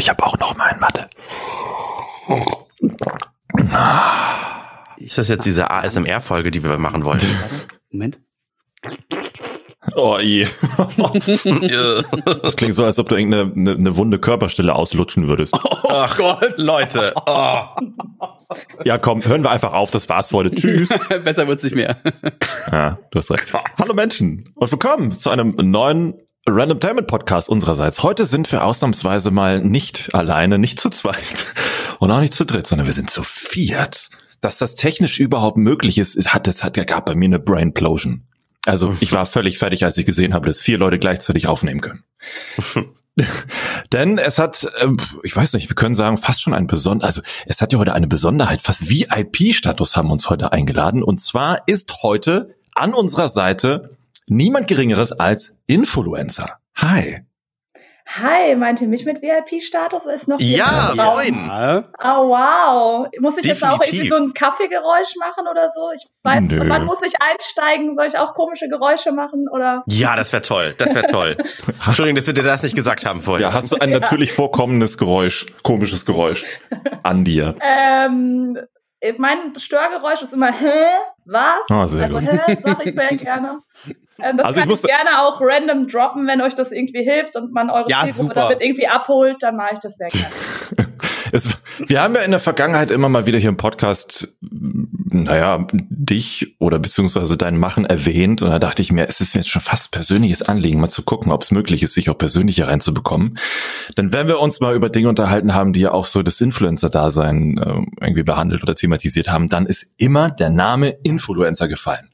ich habe auch noch mal einen, warte. Ist das jetzt diese ASMR-Folge, die wir machen wollen? Moment. Oh je. das klingt so, als ob du irgendeine eine, eine wunde Körperstelle auslutschen würdest. Ach Gott, Leute. Oh. Ja, komm, hören wir einfach auf. Das war's für heute. Tschüss. Besser wird's nicht mehr. Ja, du hast recht. Hallo Menschen und willkommen zu einem neuen Random Diamond Podcast unsererseits. Heute sind wir ausnahmsweise mal nicht alleine, nicht zu zweit und auch nicht zu dritt, sondern wir sind zu viert. Dass das technisch überhaupt möglich ist, hat es hat gab bei mir eine Brainplosion. Also ich war völlig fertig, als ich gesehen habe, dass vier Leute gleichzeitig aufnehmen können. Denn es hat, äh, ich weiß nicht, wir können sagen, fast schon ein besonder, also es hat ja heute eine Besonderheit, fast VIP-Status haben uns heute eingeladen. Und zwar ist heute an unserer Seite niemand Geringeres als Influencer. Hi. Hi, meint ihr mich mit VIP-Status? Ist noch Ja, moin. Oh, wow. Muss ich jetzt auch Definitiv. irgendwie so ein Kaffeegeräusch machen oder so? Ich weiß, Nö. wann muss ich einsteigen? Soll ich auch komische Geräusche machen oder? Ja, das wäre toll. Das wäre toll. Entschuldigung, dass wir dir das nicht gesagt haben vorher. Ja, hast du ein natürlich vorkommendes Geräusch, komisches Geräusch an dir? Ähm, mein Störgeräusch ist immer, hä? Was? Ah, sehr also, gut. hä? Sag ich sehr gerne. Ähm, das Also ich kann muss- ich gerne auch random droppen, wenn euch das irgendwie hilft und man eure Ja, Zielgruppe damit irgendwie abholt, dann mache ich das sehr gerne. Es, wir haben ja in der Vergangenheit immer mal wieder hier im Podcast, naja, dich oder beziehungsweise dein Machen erwähnt und da dachte ich mir, es ist mir jetzt schon fast persönliches Anliegen, mal zu gucken, ob es möglich ist, sich auch persönlich hier reinzubekommen. Denn wenn wir uns mal über Dinge unterhalten haben, die ja auch so das Influencer-Dasein äh, irgendwie behandelt oder thematisiert haben, dann ist immer der Name Influencer gefallen.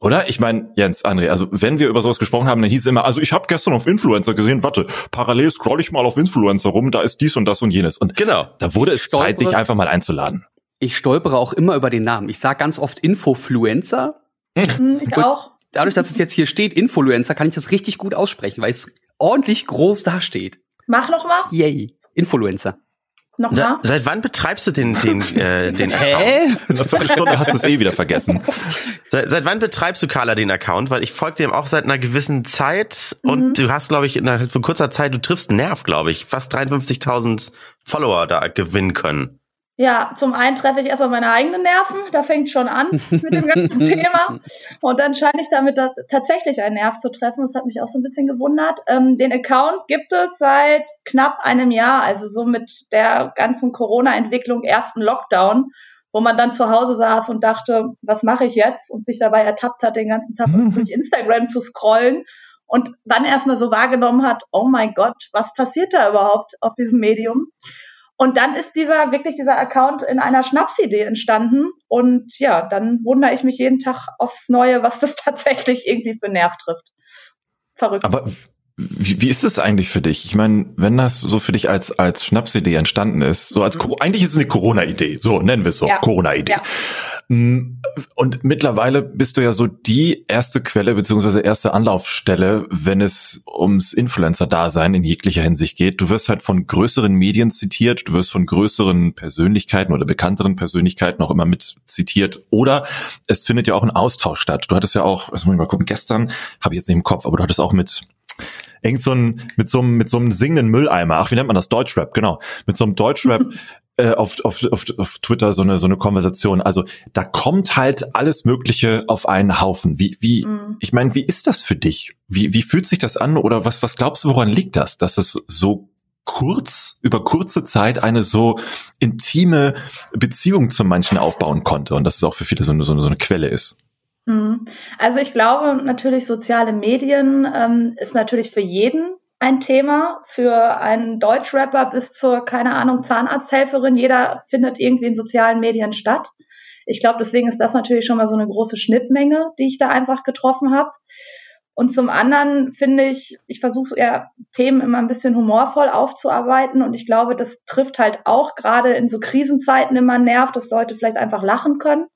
Oder? Ich meine, Jens, André, also wenn wir über sowas gesprochen haben, dann hieß es immer, also ich habe gestern auf Influencer gesehen, warte, parallel scroll ich mal auf Influencer rum, da ist dies und das und jenes. Und Genau. da wurde es Stolpere. Zeit, dich einfach mal einzuladen. Ich stolpere auch immer über den Namen. Ich sage ganz oft Infofluencer. Hm, ich Gut. auch. Dadurch, dass es jetzt hier steht, Influencer, kann ich das richtig gut aussprechen, weil es ordentlich groß dasteht. Mach noch mal. Yay. Influencer. Noch Se mal. seit wann betreibst du den, den, äh, den Account? Hä? In einer Viertelstunde hast du es eh wieder vergessen. Seit, seit wann betreibst du, Carla, den Account? Weil ich folge dem auch seit einer gewissen Zeit und Mhm. du hast, glaube ich, innerhalb von kurzer Zeit, du triffst einen Nerv, glaube ich, fast 53.000 Follower da gewinnen können. Ja, zum einen treffe ich erstmal meine eigenen Nerven, da fängt schon an mit dem ganzen Thema. Und dann scheine ich damit da tatsächlich einen Nerv zu treffen. Das hat mich auch so ein bisschen gewundert. Ähm, den Account gibt es seit knapp einem Jahr, also so mit der ganzen Corona-Entwicklung, ersten Lockdown, wo man dann zu Hause saß und dachte, was mache ich jetzt? Und sich dabei ertappt hat, den ganzen Tag durch Instagram zu scrollen und dann erstmal so wahrgenommen hat, oh mein Gott, was passiert da überhaupt auf diesem Medium? Und dann ist dieser, wirklich dieser Account in einer Schnapsidee entstanden. Und ja, dann wundere ich mich jeden Tag aufs Neue, was das tatsächlich irgendwie für Nerv trifft. Verrückt. Aber wie, wie ist es eigentlich für dich? Ich meine, wenn das so für dich als, als Schnapsidee entstanden ist, so als, Co- eigentlich ist es eine Corona-Idee, so nennen wir es so, Ja. Corona-Idee. Ja. Mm, Und mittlerweile bist du ja so die erste Quelle beziehungsweise erste Anlaufstelle, wenn es ums Influencer-Dasein in jeglicher Hinsicht geht. Du wirst halt von größeren Medien zitiert, du wirst von größeren Persönlichkeiten oder bekannteren Persönlichkeiten auch immer mit zitiert. Oder es findet ja auch ein Austausch statt. Du hattest ja auch, was muss ich mal gucken, gestern, habe ich jetzt nicht im Kopf, aber du hattest auch mit irgend so ein, mit so einem, mit so einem singenden Mülleimer, ach, wie nennt man das? Deutschrap, genau. Mit so einem Deutschrap äh, auf, auf, auf, auf Twitter so eine, so eine Konversation. Also da kommt halt alles Mögliche auf einen Haufen. Wie, wie, Mhm. ich meine, wie ist das für dich? Wie, wie fühlt sich das an? Oder was, was glaubst du, woran liegt das, dass es so kurz, über kurze Zeit eine so intime Beziehung zu manchen aufbauen konnte und dass es auch für viele so eine, so eine, so eine Quelle ist? Mhm. Also ich glaube natürlich, soziale Medien ähm, ist natürlich für jeden ein Thema, für einen Deutschrapper bis zur, keine Ahnung, Zahnarzthelferin. Jeder findet irgendwie in sozialen Medien statt. Ich glaube, deswegen ist das natürlich schon mal so eine große Schnittmenge, die ich da einfach getroffen habe. Und zum anderen finde ich, ich versuche eher Themen immer ein bisschen humorvoll aufzuarbeiten und ich glaube, das trifft halt auch gerade in so Krisenzeiten immer einen Nerv, dass Leute vielleicht einfach lachen können.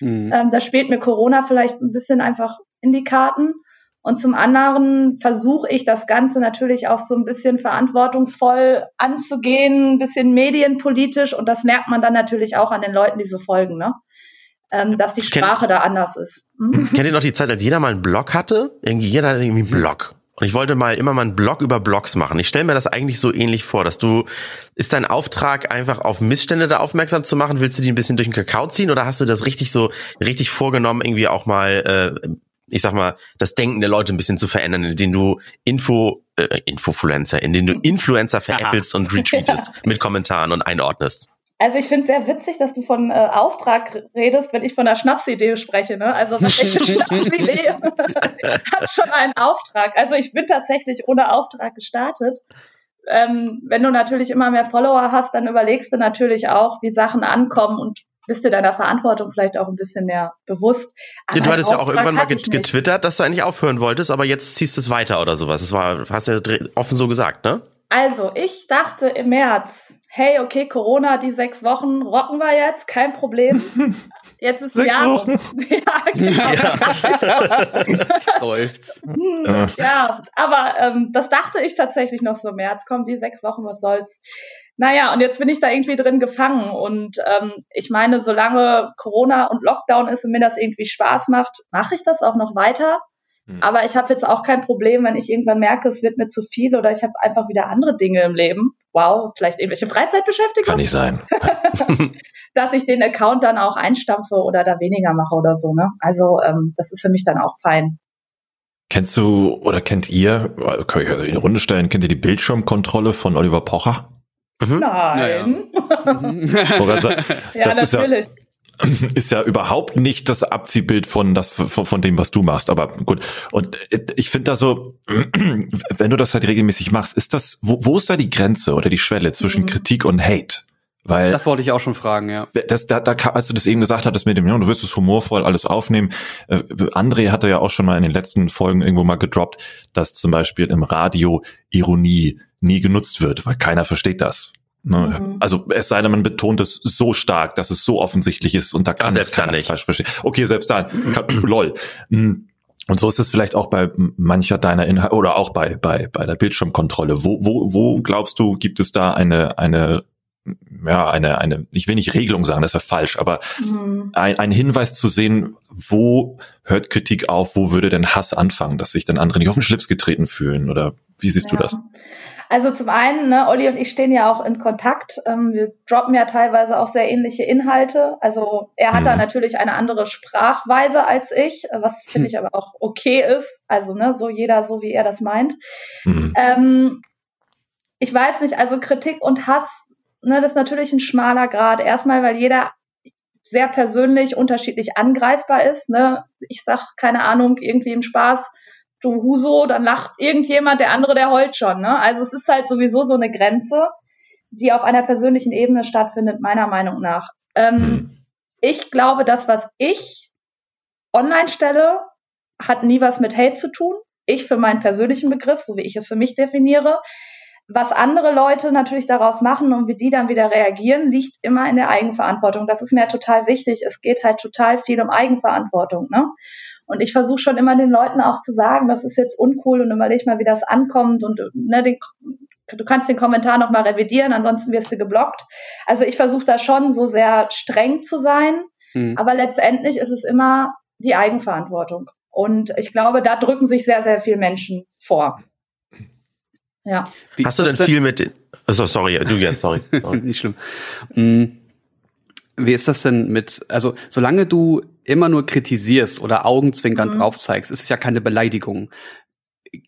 Mhm. Ähm, da spielt mir Corona vielleicht ein bisschen einfach in die Karten. Und zum anderen versuche ich das Ganze natürlich auch so ein bisschen verantwortungsvoll anzugehen, ein bisschen medienpolitisch. Und das merkt man dann natürlich auch an den Leuten, die so folgen, ne? Ähm, dass die Ich kenn- Sprache da anders ist. Hm? Kennt ihr noch die Zeit, als jeder mal einen Blog hatte? Irgendwie jeder hatte irgendwie einen Blog. Und ich wollte mal immer mal einen Blog über Blogs machen. Ich stelle mir das eigentlich so ähnlich vor, dass du, ist dein Auftrag einfach auf Missstände da aufmerksam zu machen? Willst du die ein bisschen durch den Kakao ziehen oder hast du das richtig so, richtig vorgenommen, irgendwie auch mal, äh, ich sag mal, das Denken der Leute ein bisschen zu verändern, indem du Info, äh, Infofluencer, indem du Influencer veräppelst und retweetest mit Kommentaren und einordnest? Also ich finde sehr witzig, dass du von äh, Auftrag redest, wenn ich von der Schnapsidee spreche. Ne? Also welche Schnapsidee hat schon einen Auftrag? Also ich bin tatsächlich ohne Auftrag gestartet. Ähm, wenn du natürlich immer mehr Follower hast, dann überlegst du natürlich auch, wie Sachen ankommen und bist du deiner Verantwortung vielleicht auch ein bisschen mehr bewusst. Aber du hattest ja auch irgendwann mal getwittert, dass du eigentlich aufhören wolltest, aber jetzt ziehst du es weiter oder sowas. Das war, hast du ja offen so gesagt, ne? Also, ich dachte im März, hey, okay, Corona, die sechs Wochen rocken wir jetzt, kein Problem. Jetzt ist sechs Jahr. Wochen. Ja, genau. Ja. Seufz. Ja, aber ähm, das dachte ich tatsächlich noch so im März. Komm, die sechs Wochen, was soll's. Naja, und jetzt bin ich da irgendwie drin gefangen. Und ähm, ich meine, solange Corona und Lockdown ist und mir das irgendwie Spaß macht, mache ich das auch noch weiter. Mhm. Aber ich habe jetzt auch kein Problem, wenn ich irgendwann merke, es wird mir zu viel oder ich habe einfach wieder andere Dinge im Leben. Wow, vielleicht irgendwelche Freizeitbeschäftigung. Kann nicht sein. dass ich den Account dann auch einstampfe oder da weniger mache oder so. Ne? Also ähm, das ist für mich dann auch fein. Kennst du oder kennt ihr, kann ich in die Runde stellen, kennt ihr die Bildschirmkontrolle von Oliver Pocher? Mhm. Nein. Ja, ja. ja natürlich. Ja, ist ja überhaupt nicht das Abziehbild von das von, von dem, was du machst. Aber gut. Und ich finde da so, wenn du das halt regelmäßig machst, ist das, wo, wo ist da die Grenze oder die Schwelle zwischen mhm. Kritik und Hate? Weil das wollte ich auch schon fragen, ja. Das, da, da, als du das eben gesagt hattest mit dem, ja, du wirst es humorvoll alles aufnehmen. Äh, André hatte ja auch schon mal in den letzten Folgen irgendwo mal gedroppt, dass zum Beispiel im Radio Ironie nie genutzt wird, weil keiner versteht das. Ne? Mhm. Also es sei denn, man betont es so stark, dass es so offensichtlich ist und da kann ja, selbst dann nicht falsch verstehen. Okay, selbst dann. lol. Mm. Und so ist es vielleicht auch bei mancher deiner Inhalte oder auch bei, bei, bei der Bildschirmkontrolle. Wo, wo, wo glaubst du, gibt es da eine, eine, ja, eine, eine, ich will nicht Regelung sagen, das wäre falsch, aber mhm. ein, ein Hinweis zu sehen, wo hört Kritik auf, wo würde denn Hass anfangen, dass sich dann andere nicht auf den Schlips getreten fühlen oder wie siehst ja. du das? Also zum einen, ne, Olli und ich stehen ja auch in Kontakt. Ähm, wir droppen ja teilweise auch sehr ähnliche Inhalte. Also er hat mhm. da natürlich eine andere Sprachweise als ich, was finde ich aber auch okay ist. Also ne, so jeder so, wie er das meint. Mhm. Ähm, ich weiß nicht, also Kritik und Hass, ne, das ist natürlich ein schmaler Grad. Erstmal, weil jeder sehr persönlich unterschiedlich angreifbar ist. Ne? Ich sag, keine Ahnung, irgendwie im Spaß, du Huso, dann lacht irgendjemand, der andere, der heult schon. Ne? Also es ist halt sowieso so eine Grenze, die auf einer persönlichen Ebene stattfindet, meiner Meinung nach. Ähm, hm. Ich glaube, das, was ich online stelle, hat nie was mit Hate zu tun. Ich für meinen persönlichen Begriff, so wie ich es für mich definiere. Was andere Leute natürlich daraus machen und wie die dann wieder reagieren, liegt immer in der Eigenverantwortung. Das ist mir total wichtig. Es geht halt total viel um Eigenverantwortung. Ne? Und ich versuche schon immer den Leuten auch zu sagen, das ist jetzt uncool und überleg mal, wie das ankommt und ne, den, du kannst den Kommentar nochmal revidieren, ansonsten wirst du geblockt. Also ich versuche da schon so sehr streng zu sein, hm. aber letztendlich ist es immer die Eigenverantwortung. Und ich glaube, da drücken sich sehr, sehr viele Menschen vor. Ja. Wie, Hast du denn viel mit den, also sorry, du gern, sorry. Nicht schlimm. Hm. Wie ist das denn mit, also solange du immer nur kritisierst oder augenzwinkernd mhm. drauf zeigst, ist es ja keine Beleidigung.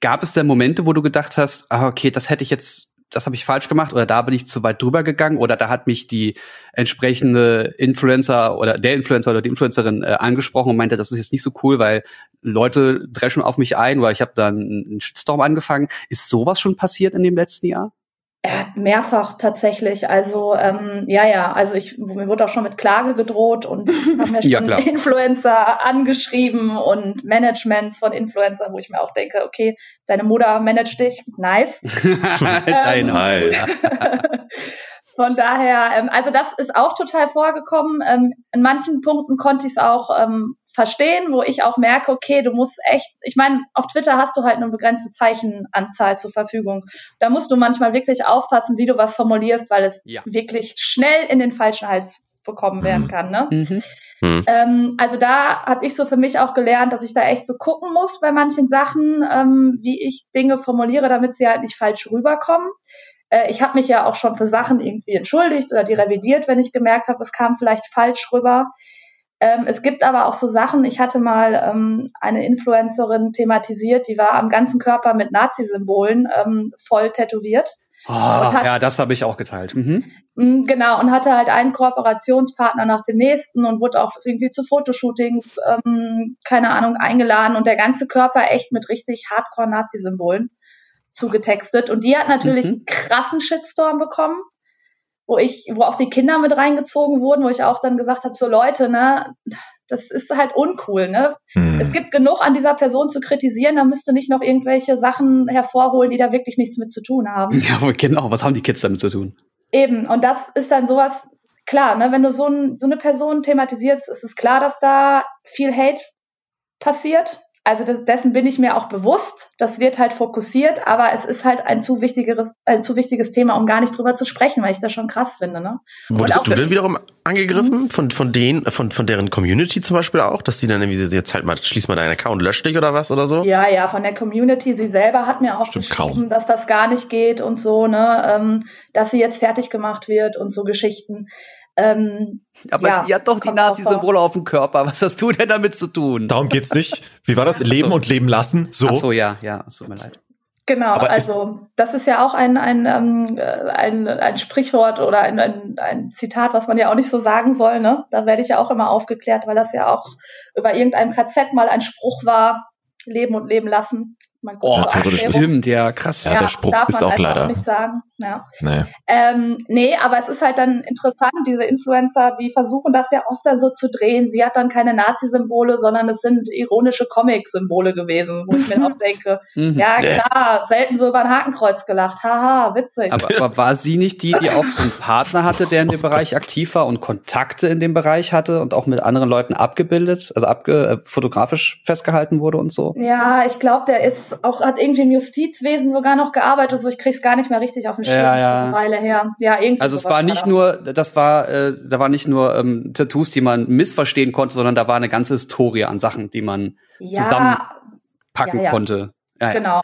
Gab es denn Momente, wo du gedacht hast, ah, okay, das hätte ich jetzt, das habe ich falsch gemacht oder da bin ich zu weit drüber gegangen oder da hat mich die entsprechende Influencer oder der Influencer oder die Influencerin äh, angesprochen und meinte, das ist jetzt nicht so cool, weil Leute dreschen auf mich ein, weil ich habe dann einen Shitstorm angefangen. Ist sowas schon passiert in dem letzten Jahr? Er hat mehrfach tatsächlich. Also ähm, ja, ja, also ich mir wurde auch schon mit Klage gedroht und haben mir schon ja, Influencer angeschrieben und Managements von Influencern, wo ich mir auch denke, okay, deine Mutter managt dich, nice. Dein ähm, Heil. Von daher, ähm, also das ist auch total vorgekommen. Ähm, in manchen Punkten konnte ich es auch ähm, verstehen, wo ich auch merke, okay, du musst echt, ich meine, auf Twitter hast du halt eine begrenzte Zeichenanzahl zur Verfügung. Da musst du manchmal wirklich aufpassen, wie du was formulierst, weil es ja. wirklich schnell in den falschen Hals bekommen werden mhm. kann. Ne? Mhm. Mhm. Ähm, also da habe ich so für mich auch gelernt, dass ich da echt so gucken muss bei manchen Sachen, ähm, wie ich Dinge formuliere, damit sie halt nicht falsch rüberkommen. Äh, ich habe mich ja auch schon für Sachen irgendwie entschuldigt oder die revidiert, wenn ich gemerkt habe, es kam vielleicht falsch rüber. Ähm, es gibt aber auch so Sachen, ich hatte mal ähm, eine Influencerin thematisiert, die war am ganzen Körper mit Nazi-Symbolen ähm, voll tätowiert. Oh, hat, ja, das habe ich auch geteilt. Mhm. Mm, genau, und hatte halt einen Kooperationspartner nach dem nächsten und wurde auch irgendwie zu Fotoshootings, ähm, keine Ahnung, eingeladen und der ganze Körper echt mit richtig Hardcore-Nazi-Symbolen zugetextet. Und die hat natürlich mhm. einen krassen Shitstorm bekommen wo ich, wo auch die Kinder mit reingezogen wurden, wo ich auch dann gesagt habe, so Leute, ne, das ist halt uncool, ne? Hm. Es gibt genug an dieser Person zu kritisieren, da müsste nicht noch irgendwelche Sachen hervorholen, die da wirklich nichts mit zu tun haben. Ja, genau, was haben die Kids damit zu tun? Eben, und das ist dann sowas, klar, ne, wenn du so, ein, so eine Person thematisierst, ist es klar, dass da viel Hate passiert. Also dessen bin ich mir auch bewusst. Das wird halt fokussiert, aber es ist halt ein zu wichtigeres, ein zu wichtiges Thema, um gar nicht drüber zu sprechen, weil ich das schon krass finde. Ne? Wurdest du denn wiederum angegriffen mhm. von von denen, von von deren Community zum Beispiel auch, dass die dann irgendwie jetzt halt mal schließ mal deinen Account, lösch dich oder was oder so? Ja, ja, von der Community. Sie selber hat mir auch Stimmt geschrieben, kaum. dass das gar nicht geht und so, ne, ähm, dass sie jetzt fertig gemacht wird und so Geschichten. Ähm, aber ja, sie hat doch die Nazi-Symbole auf dem Körper. Was hast du denn damit zu tun? Darum geht's nicht. Wie war das? Leben so. und leben lassen? So. Ach so, ja, ja, es tut mir leid. Genau, aber also das ist ja auch ein, ein, ähm, ein, ein Sprichwort oder ein, ein, ein Zitat, was man ja auch nicht so sagen soll. Ne? Da werde ich ja auch immer aufgeklärt, weil das ja auch über irgendeinem KZ mal ein Spruch war, leben und leben lassen. Man oh, das stimmt, ja, krass. Ja, ja der Spruch ist auch leider. Auch nicht sagen. Ja. Nee. Ähm, nee, aber es ist halt dann interessant, diese Influencer, die versuchen das ja oft dann so zu drehen. Sie hat dann keine Nazi-Symbole, sondern es sind ironische Comic-Symbole gewesen, wo ich mir auch denke, mhm. ja klar, selten so über ein Hakenkreuz gelacht. Haha, witzig. Aber, aber war sie nicht die, die auch so einen Partner hatte, der in dem Bereich aktiv war und Kontakte in dem Bereich hatte und auch mit anderen Leuten abgebildet, also abge äh, fotografisch festgehalten wurde und so? Ja, ich glaube, der ist auch, hat irgendwie im Justizwesen sogar noch gearbeitet, so ich krieg's gar nicht mehr richtig auf den Schirm, ja, ja. eine Weile her. Ja, irgendwie also es war nicht nur, das war, äh, da war nicht nur ähm, Tattoos, die man missverstehen konnte, sondern da war eine ganze Historie an Sachen, die man ja, zusammenpacken ja, konnte. Genau,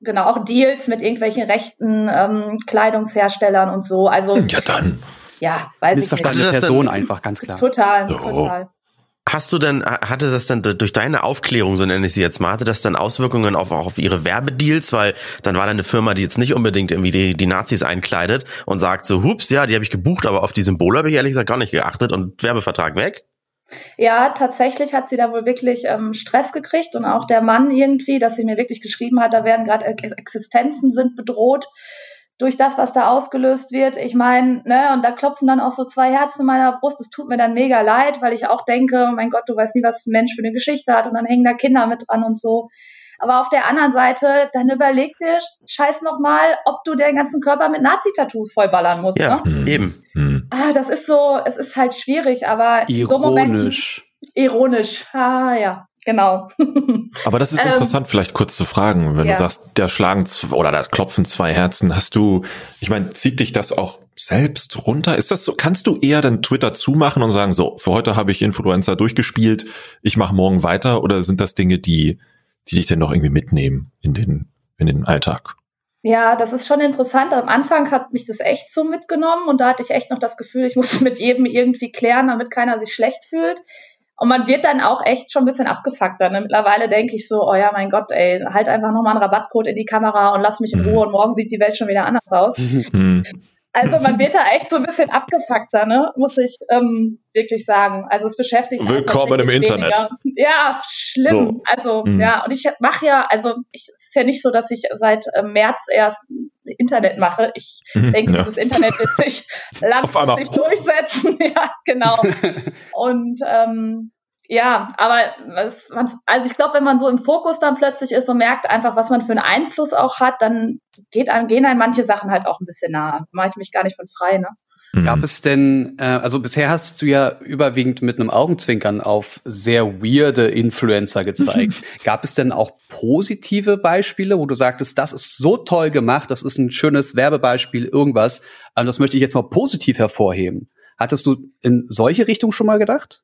genau, auch Deals mit irgendwelchen rechten ähm, Kleidungsherstellern und so. Also ja dann. Ja, weiß Missverstandene ich nicht. Person einfach, ganz klar. Total, so. total. Hast du denn, hatte das dann durch deine Aufklärung, so nenne ich sie jetzt mal, hatte das dann Auswirkungen auf, auch auf ihre Werbedeals? Weil dann war da eine Firma, die jetzt nicht unbedingt irgendwie die, die Nazis einkleidet und sagt so, hups, ja, die habe ich gebucht, aber auf die Symbole habe ich ehrlich gesagt gar nicht geachtet und Werbevertrag weg? Ja, tatsächlich hat sie da wohl wirklich ähm, Stress gekriegt und auch der Mann irgendwie, dass sie mir wirklich geschrieben hat, da werden gerade Existenzen sind bedroht durch das, was da ausgelöst wird. Ich meine, ne, und da klopfen dann auch so zwei Herzen in meiner Brust. Es tut mir dann mega leid, weil ich auch denke, mein Gott, du weißt nie, was ein Mensch für eine Geschichte hat und dann hängen da Kinder mit dran und so. Aber auf der anderen Seite, dann überleg dir scheiß noch mal, ob du den ganzen Körper mit Nazi-Tattoos vollballern musst. Ja, ne? eben. Hm. Ah, das ist so, es ist halt schwierig, aber ironisch. So Momenten, ironisch. Ah, ja. Genau. Aber das ist ähm, interessant, vielleicht kurz zu fragen, wenn ja. du sagst, der schlagen oder da klopfen zwei Herzen, hast du, ich meine, zieht dich das auch selbst runter? Ist das so, kannst du eher den Twitter zumachen und sagen, so, für heute habe ich Influencer durchgespielt, ich mache morgen weiter oder sind das Dinge, die, die dich denn noch irgendwie mitnehmen in den, in den Alltag? Ja, das ist schon interessant. Am Anfang hat mich das echt so mitgenommen und da hatte ich echt noch das Gefühl, ich muss mit jedem irgendwie klären, damit keiner sich schlecht fühlt. Und man wird dann auch echt schon ein bisschen abgefuckter. Ne? Mittlerweile denke ich so, oh ja, mein Gott, ey, halt einfach nochmal einen Rabattcode in die Kamera und lass mich in mhm. Ruhe und morgen sieht die Welt schon wieder anders aus. Mhm. Also man wird da echt so ein bisschen abgefuckter, ne? Muss ich ähm, wirklich sagen. Also es beschäftigt mich. Willkommen im Internet. Ja, schlimm. So. Also mhm. ja, und ich mache ja, also ich, es ist ja nicht so, dass ich seit äh, März erst Internet mache. Ich mhm, denke, ja. das Internet wird sich langfristig durchsetzen. ja, genau. und ähm, ja, aber was, also ich glaube, wenn man so im Fokus dann plötzlich ist und merkt einfach, was man für einen Einfluss auch hat, dann geht einem, gehen einem manche Sachen halt auch ein bisschen nah. Mache ich mich gar nicht von frei, ne? Mhm. Gab es denn, äh, also bisher hast du ja überwiegend mit einem Augenzwinkern auf sehr weirde Influencer gezeigt. Gab es denn auch positive Beispiele, wo du sagtest, das ist so toll gemacht, das ist ein schönes Werbebeispiel, irgendwas, aber das möchte ich jetzt mal positiv hervorheben. Hattest du in solche Richtung schon mal gedacht?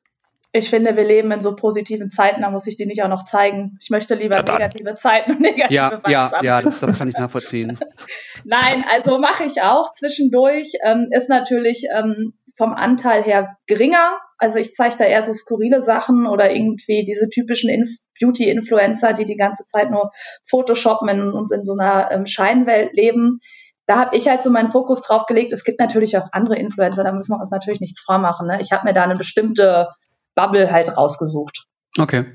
Ich finde, wir leben in so positiven Zeiten, da muss ich die nicht auch noch zeigen. Ich möchte lieber Ja, negative Zeiten und negative Ja, Vibes ja, ja, das, das kann ich nachvollziehen. Nein, also mache ich auch zwischendurch. Ähm, ist natürlich ähm, vom Anteil her geringer. Also ich zeige da eher so skurrile Sachen oder irgendwie diese typischen Inf Beauty-Influencer, die die ganze Zeit nur Photoshoppen und in so einer ähm, Scheinwelt leben. Da habe ich halt so meinen Fokus drauf gelegt. Es gibt natürlich auch andere Influencer, da müssen wir uns natürlich nichts vormachen. Ne? Ich habe mir da eine bestimmte Bubble halt rausgesucht. Okay.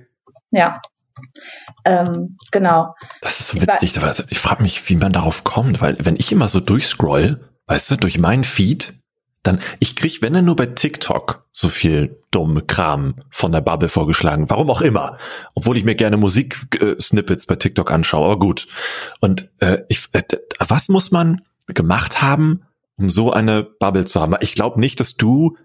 Ja. Ähm, genau. Das ist so Ich witzig. aber Ich frage mich, wie man darauf kommt, weil wenn ich immer so durchscroll, weißt du, durch meinen Feed, dann, ich krieg, wenn dann nur bei TikTok so viel dumme Kram von der Bubble vorgeschlagen. Warum auch immer. Obwohl ich mir gerne Musik-Snippets bei TikTok anschaue, aber gut. Und äh, ich, äh, was muss man gemacht haben, um so eine Bubble zu haben? Ich glaube nicht, dass du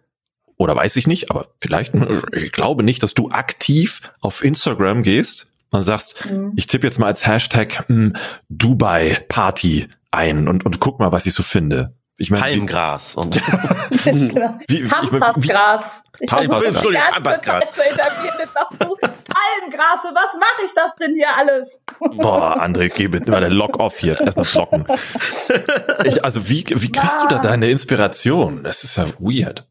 oder weiß ich nicht, aber vielleicht, ich glaube nicht, dass du aktiv auf Instagram gehst und sagst, Mhm. ich tippe jetzt mal als Hashtag hm, Dubai Party ein und, und guck mal, was ich so finde. Ich meine, Palmgras und genau. wie, Pampasgras. Ich Pampasgras. Entschuldigung, Pampasgras. Palmgras, was mache ich das denn hier alles? boah, André, geh bitte mal der Lock off hier. Erstmal blocken. Ich, also wie, wie kriegst du da deine Inspiration? Das ist ja weird.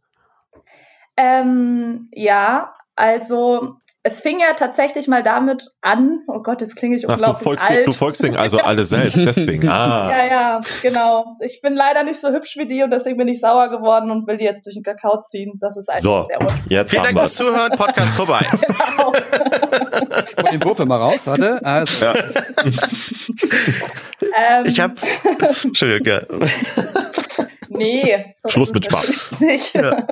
Ähm, ja, also es fing ja tatsächlich mal damit an, oh Gott, jetzt klinge ich Ach, du unglaublich folgst, alt. du folgst denen also alle selbst, deswegen. Ah. ja, ja, genau. Ich bin leider nicht so hübsch wie die und deswegen bin ich sauer geworden und will die jetzt durch den Kakao ziehen. Das ist einfach So, sehr unfair. jetzt vielen Dank fürs. Zuhören, Podcast vorbei. Genau. Ich hol den Wurf immer raus, warte. Also, Ja. ähm, Ich habe Entschuldigung. Nee. so Schluss mit Spaß. Nicht. Ja.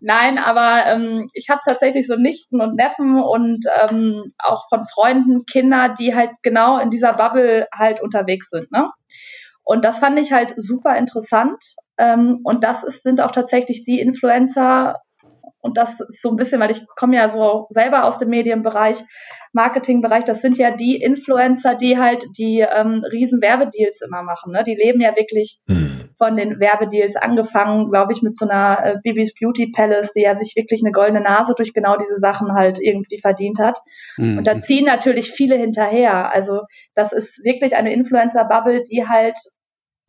Nein, aber ähm, ich habe tatsächlich so Nichten und Neffen und ähm, auch von Freunden Kinder, die halt genau in dieser Bubble halt unterwegs sind. Ne? Und das fand ich halt super interessant. Ähm, und das ist, sind auch tatsächlich die Influencer, und das ist so ein bisschen, weil ich komme ja so selber aus dem Medienbereich, Marketingbereich, das sind ja die Influencer, die halt die ähm, riesen Werbedeals immer machen. Ne? Die leben ja wirklich Hm. von den Werbedeals angefangen, glaube ich, mit so einer äh, Bibis Beauty Palace, die ja sich wirklich eine goldene Nase durch genau diese Sachen halt irgendwie verdient hat. hm. Und da ziehen natürlich viele hinterher. Also das ist wirklich eine Influencer-Bubble, die halt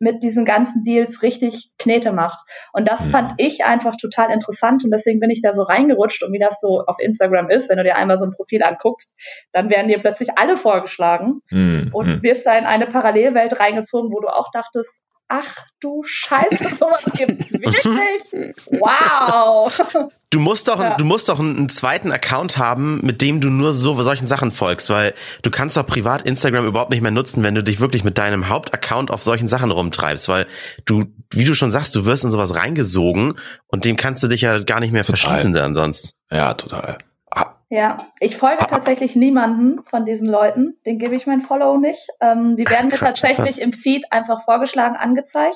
mit diesen ganzen Deals richtig Knete macht. Und das fand ich einfach total interessant und deswegen bin ich da so reingerutscht und wie das so auf Instagram ist, wenn du dir einmal so ein Profil anguckst, dann werden dir plötzlich alle vorgeschlagen Hm. und hm. wirst da in eine Parallelwelt reingezogen, wo du auch dachtest, ach du Scheiße, sowas gibt's wirklich? Wow! Du musst doch, Ja. du musst doch einen, einen zweiten Account haben, mit dem du nur so solchen Sachen folgst, weil du kannst doch privat Instagram überhaupt nicht mehr nutzen, wenn du dich wirklich mit deinem Hauptaccount auf solchen Sachen rumtreibst, weil du, wie du schon sagst, du wirst in sowas reingesogen und dem kannst du dich ja gar nicht mehr Total. verschließen dann sonst. Ja, total. Ja, ich folge tatsächlich niemanden von diesen Leuten. Den gebe ich mein Follow nicht. Ähm, die werden mir tatsächlich im Feed einfach vorgeschlagen, angezeigt.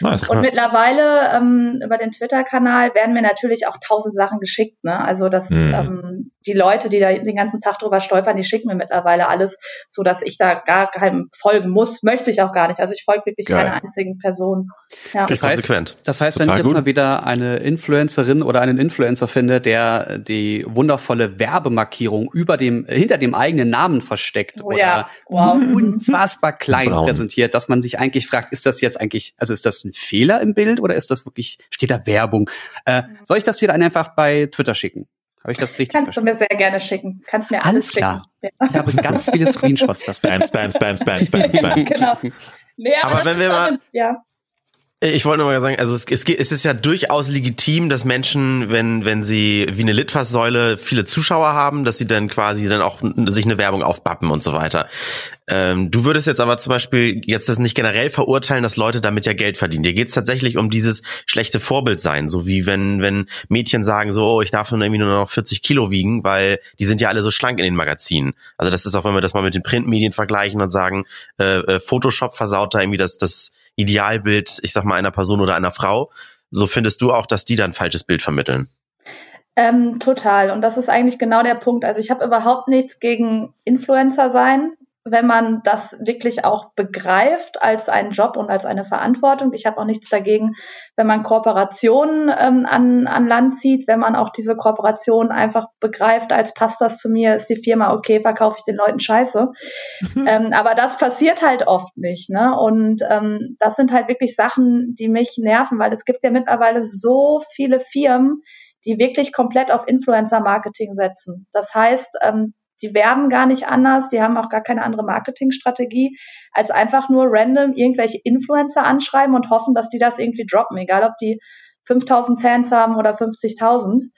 nice. Und mittlerweile ähm, über den Twitter-Kanal werden mir natürlich auch tausend Sachen geschickt. Ne? Also dass Mhm. ähm, die Leute, die da den ganzen Tag drüber stolpern, die schicken mir mittlerweile alles, so dass ich da gar keinem folgen muss. Möchte ich auch gar nicht. Also ich folge wirklich Geil. keiner einzigen Person. Ja. Das heißt- konsequent. Das heißt, wenn Total ich jetzt gut. mal wieder eine Influencerin oder einen Influencer finde, der die wundervolle Werbemarkierung über dem, hinter dem eigenen Namen versteckt Oh oder ja, so wow. unfassbar klein Braun. präsentiert, dass man sich eigentlich fragt, ist das jetzt eigentlich, also ist das ein Fehler im Bild oder ist das wirklich, steht da Werbung? Äh, soll ich das hier dann einfach bei Twitter schicken? Habe ich das richtig Kannst du verstanden? mir sehr gerne schicken. Kannst mir alles, Alles klar. schicken. Ja. Ich habe ganz viele Screenshots. Das Spam, Spam, Spam, Spam, Spam, genau, Spam. genau. Nee, Aber das wenn wir mal- ja. Ich wollte nur mal sagen, also es, es, es ist ja durchaus legitim, dass Menschen, wenn, wenn sie wie eine Litfaßsäule viele Zuschauer haben, dass sie dann quasi dann auch sich eine Werbung aufpappen und so weiter. Ähm, du würdest jetzt aber zum Beispiel jetzt das nicht generell verurteilen, dass Leute damit ja Geld verdienen. Dir geht's tatsächlich um dieses schlechte Vorbild sein, so wie wenn, wenn Mädchen sagen so, oh, ich darf nun irgendwie nur noch 40 Kilo wiegen, weil die sind ja alle so schlank in den Magazinen. Also das ist auch, wenn wir das mal mit den Printmedien vergleichen und sagen, äh, äh, Photoshop versaut da irgendwie das, das Idealbild, ich sag mal, einer Person oder einer Frau. So findest du auch, dass die dann falsches Bild vermitteln. Ähm, total. Und das ist eigentlich genau der Punkt. Also ich habe überhaupt nichts gegen Influencer sein, wenn man das wirklich auch begreift als einen Job und als eine Verantwortung. Ich habe auch nichts dagegen, wenn man Kooperationen ähm, an, an Land zieht, wenn man auch diese Kooperation einfach begreift, als passt das zu mir, ist die Firma okay, verkaufe ich den Leuten Scheiße. Mhm. Ähm, aber das passiert halt oft nicht. Ne? Und ähm, das sind halt wirklich Sachen, die mich nerven, weil es gibt ja mittlerweile so viele Firmen, die wirklich komplett auf Influencer-Marketing setzen. Das heißt, ähm, die werben gar nicht anders, die haben auch gar keine andere Marketingstrategie, als einfach nur random irgendwelche Influencer anschreiben und hoffen, dass die das irgendwie droppen, egal ob die 5000 Fans haben oder 50.000.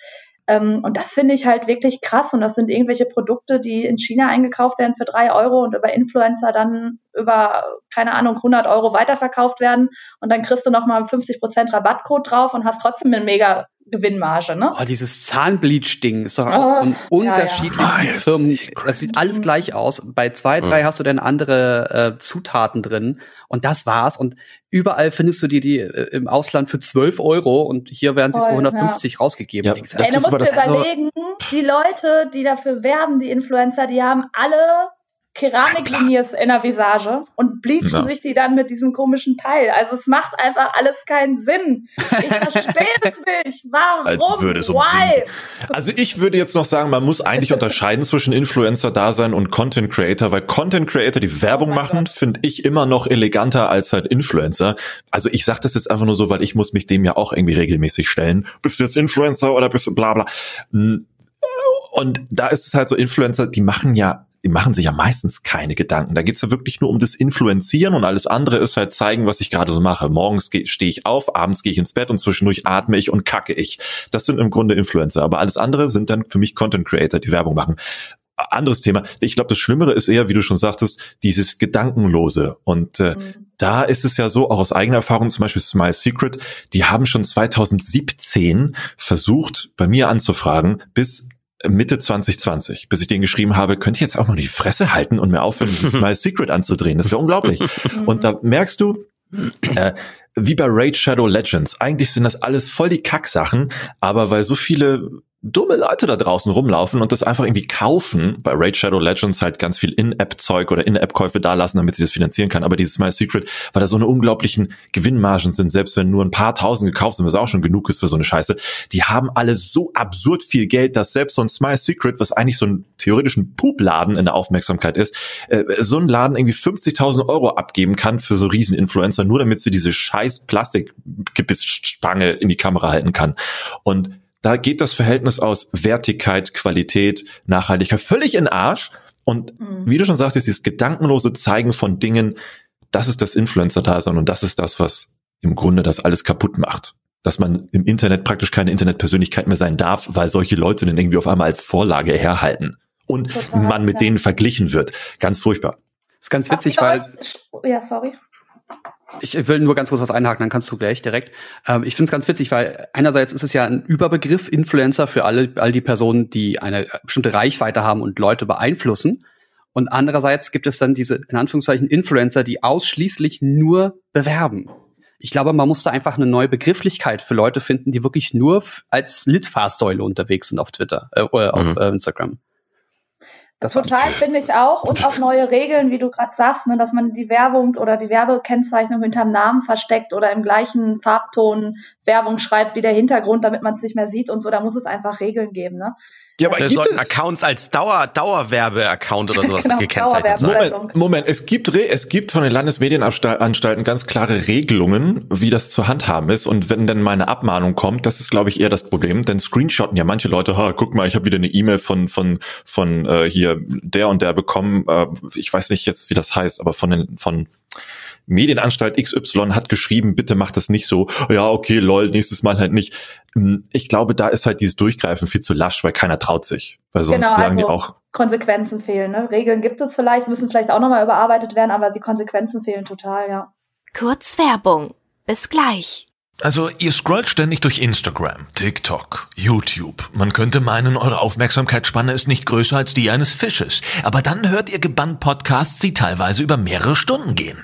Ähm, und das finde ich halt wirklich krass. Und das sind irgendwelche Produkte, die in China eingekauft werden für drei Euro und über Influencer dann über, keine Ahnung, 100 Euro weiterverkauft werden. Und dann kriegst du nochmal 50% Rabattcode drauf und hast trotzdem eine mega Gewinnmarge, ne? Oh, dieses Zahnbleach-Ding ist doch auch oh, unterschiedlichsten ja, ja. Firmen. Das sieht alles gleich aus. Bei zwei, drei hast du dann andere äh, Zutaten drin und das war's. Und überall findest du die, die äh, im Ausland für 12 Euro und hier werden sie Voll, für 150 ja. rausgegeben. Ja, Ey, du musst dir also überlegen, die Leute, die dafür werben, die Influencer, die haben alle Keramikliniers in der Visage und bleachen ja. sich die dann mit diesem komischen Teil. Also es macht einfach alles keinen Sinn. Ich verstehe es nicht. Warum? Als würde es Why? Also ich würde jetzt noch sagen, man muss eigentlich unterscheiden zwischen Influencer-Dasein und Content Creator, weil Content Creator, die Werbung oh machen, finde ich immer noch eleganter als halt Influencer. Also ich sage das jetzt einfach nur so, weil ich muss mich dem ja auch irgendwie regelmäßig stellen. Bist du jetzt Influencer oder bist du bla bla? Und da ist es halt so, Influencer, die machen ja die machen sich ja meistens keine Gedanken. Da geht's ja wirklich nur um das Influenzieren und alles andere ist halt zeigen, was ich gerade so mache. Morgens stehe ich auf, abends gehe ich ins Bett und zwischendurch atme ich und kacke ich. Das sind im Grunde Influencer. Aber alles andere sind dann für mich Content Creator, die Werbung machen anderes Thema. Ich glaube, das Schlimmere ist eher, wie du schon sagtest, dieses Gedankenlose. Und äh, mhm. da ist es ja so, auch aus eigener Erfahrung, zum Beispiel Smile Secret, die haben schon 2017 versucht, bei mir anzufragen, bis Mitte 2020, bis ich den geschrieben habe, könnte ich jetzt auch mal die Fresse halten und mir aufhören, dieses My Secret anzudrehen. Das ist ja unglaublich. und da merkst du, äh, wie bei Raid Shadow Legends. Eigentlich sind das alles voll die Kacksachen, aber weil so viele dumme Leute da draußen rumlaufen und das einfach irgendwie kaufen. Bei Raid Shadow Legends halt ganz viel In-App-Zeug oder In-App-Käufe da lassen, damit sie das finanzieren kann. Aber dieses My Secret, weil da so eine unglaublichen Gewinnmargen sind, selbst wenn nur ein paar tausend gekauft sind, was auch schon genug ist für so eine Scheiße, die haben alle so absurd viel Geld, dass selbst so ein Smile Secret, was eigentlich so ein theoretischen Pupladen in der Aufmerksamkeit ist, äh, so ein Laden irgendwie 50.000 Euro abgeben kann für so Rieseninfluencer, nur damit sie diese scheiß Plastikgebissspange in die Kamera halten kann. Und da geht das Verhältnis aus Wertigkeit, Qualität, Nachhaltigkeit völlig in Arsch. Und mhm. wie du schon sagtest, dieses gedankenlose Zeigen von Dingen, das ist das Influencer-Dasein und das ist das, was im Grunde das alles kaputt macht. Dass man im Internet praktisch keine Internetpersönlichkeit mehr sein darf, weil solche Leute dann irgendwie auf einmal als Vorlage herhalten und Total, man mit ja. denen verglichen wird. Ganz furchtbar. Das ist ganz witzig, weil. Ja, sorry. Ich will nur ganz kurz was einhaken, dann kannst du gleich direkt. Ähm, ich finde es ganz witzig, weil einerseits ist es ja ein Überbegriff Influencer für alle, all die Personen, die eine bestimmte Reichweite haben und Leute beeinflussen. Und andererseits gibt es dann diese, in Anführungszeichen, Influencer, die ausschließlich nur bewerben. Ich glaube, man musste einfach eine neue Begrifflichkeit für Leute finden, die wirklich nur als Litfaßsäule unterwegs sind auf Twitter äh, oder auf mhm. äh, Instagram. Das Total finde ich auch. Und auch neue Regeln, wie du gerade sagst, ne, dass man die Werbung oder die Werbekennzeichnung hinterm Namen versteckt oder im gleichen Farbton Werbung schreibt wie der Hintergrund, damit man es nicht mehr sieht und so. Da muss es einfach Regeln geben. Ne? Ja, aber da sollten Accounts als Dauer, Dauerwerbe-Account oder sowas genau, gekennzeichnet sein. Moment, Moment, es gibt, es gibt von den Landesmedienanstalten ganz klare Regelungen, wie das zu handhaben ist. Und wenn dann meine Abmahnung kommt, das ist, glaube ich, eher das Problem. Denn screenshotten ja manche Leute, ha, guck mal, ich habe wieder eine E-Mail von, von, von äh, hier der und der bekommen. Äh, ich weiß nicht jetzt, wie das heißt, aber von den, von Medienanstalt XY hat geschrieben, bitte macht das nicht so, ja, okay, lol, nächstes Mal halt nicht. Hm, ich glaube, da ist halt dieses Durchgreifen viel zu lasch, weil keiner traut sich. Weil sonst genau, sagen also die auch. Konsequenzen fehlen. Ne? Regeln gibt es vielleicht, müssen vielleicht auch nochmal überarbeitet werden, aber die Konsequenzen fehlen total, ja. Kurz Werbung. Bis gleich. Also ihr scrollt ständig durch Instagram, TikTok, YouTube. Man könnte meinen, eure Aufmerksamkeitsspanne ist nicht größer als die eines Fisches. Aber dann hört ihr gebannt Podcasts, die teilweise über mehrere Stunden gehen.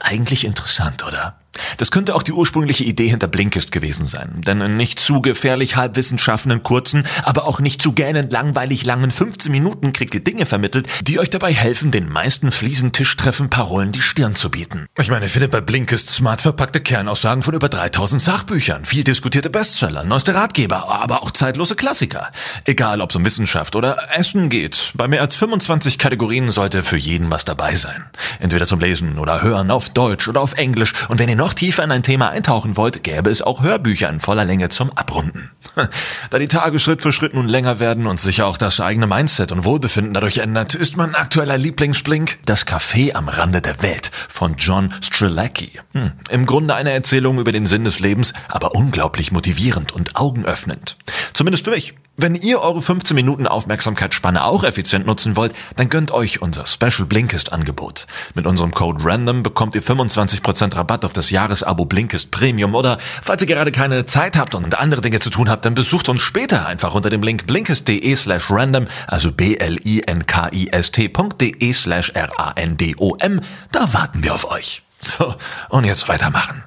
Eigentlich interessant, oder? Das könnte auch die ursprüngliche Idee hinter Blinkist gewesen sein. Denn in nicht zu gefährlich halbwissenschaftlichen kurzen, aber auch nicht zu gähnend langweilig langen 15 Minuten kriegt ihr Dinge vermittelt, die euch dabei helfen, den meisten Fliesentisch-Treffen Parolen die Stirn zu bieten. Ich meine, ihr findet bei Blinkist smart verpackte Kernaussagen von über 3000 Sachbüchern, viel diskutierte Bestseller, neueste Ratgeber, aber auch zeitlose Klassiker. Egal, ob es um Wissenschaft oder Essen geht. Bei mehr als 25 Kategorien sollte für jeden was dabei sein. Entweder zum Lesen oder Hören auf Deutsch oder auf Englisch. Und wenn ihr noch tiefer in ein Thema eintauchen wollt, gäbe es auch Hörbücher in voller Länge zum Abrunden. Da die Tage Schritt für Schritt nun länger werden und sich auch das eigene Mindset und Wohlbefinden dadurch ändert, ist mein aktueller Lieblingsblink das Café am Rande der Welt von John Strelacki. Hm. Im Grunde eine Erzählung über den Sinn des Lebens, aber unglaublich motivierend und augenöffnend. Zumindest für mich. Wenn ihr eure 15 Minuten Aufmerksamkeitsspanne auch effizient nutzen wollt, dann gönnt euch unser Special Blinkist Angebot. Mit unserem Code RANDOM bekommt ihr 25% Rabatt auf das Jahresabo Blinkist Premium oder falls ihr gerade keine Zeit habt und andere Dinge zu tun habt, dann besucht uns später einfach unter dem Link blinkist.de slash random, also b-l-i-n-k-i-s-t.de slash r-a-n-d-o-m. Da warten wir auf euch. So, und jetzt weitermachen.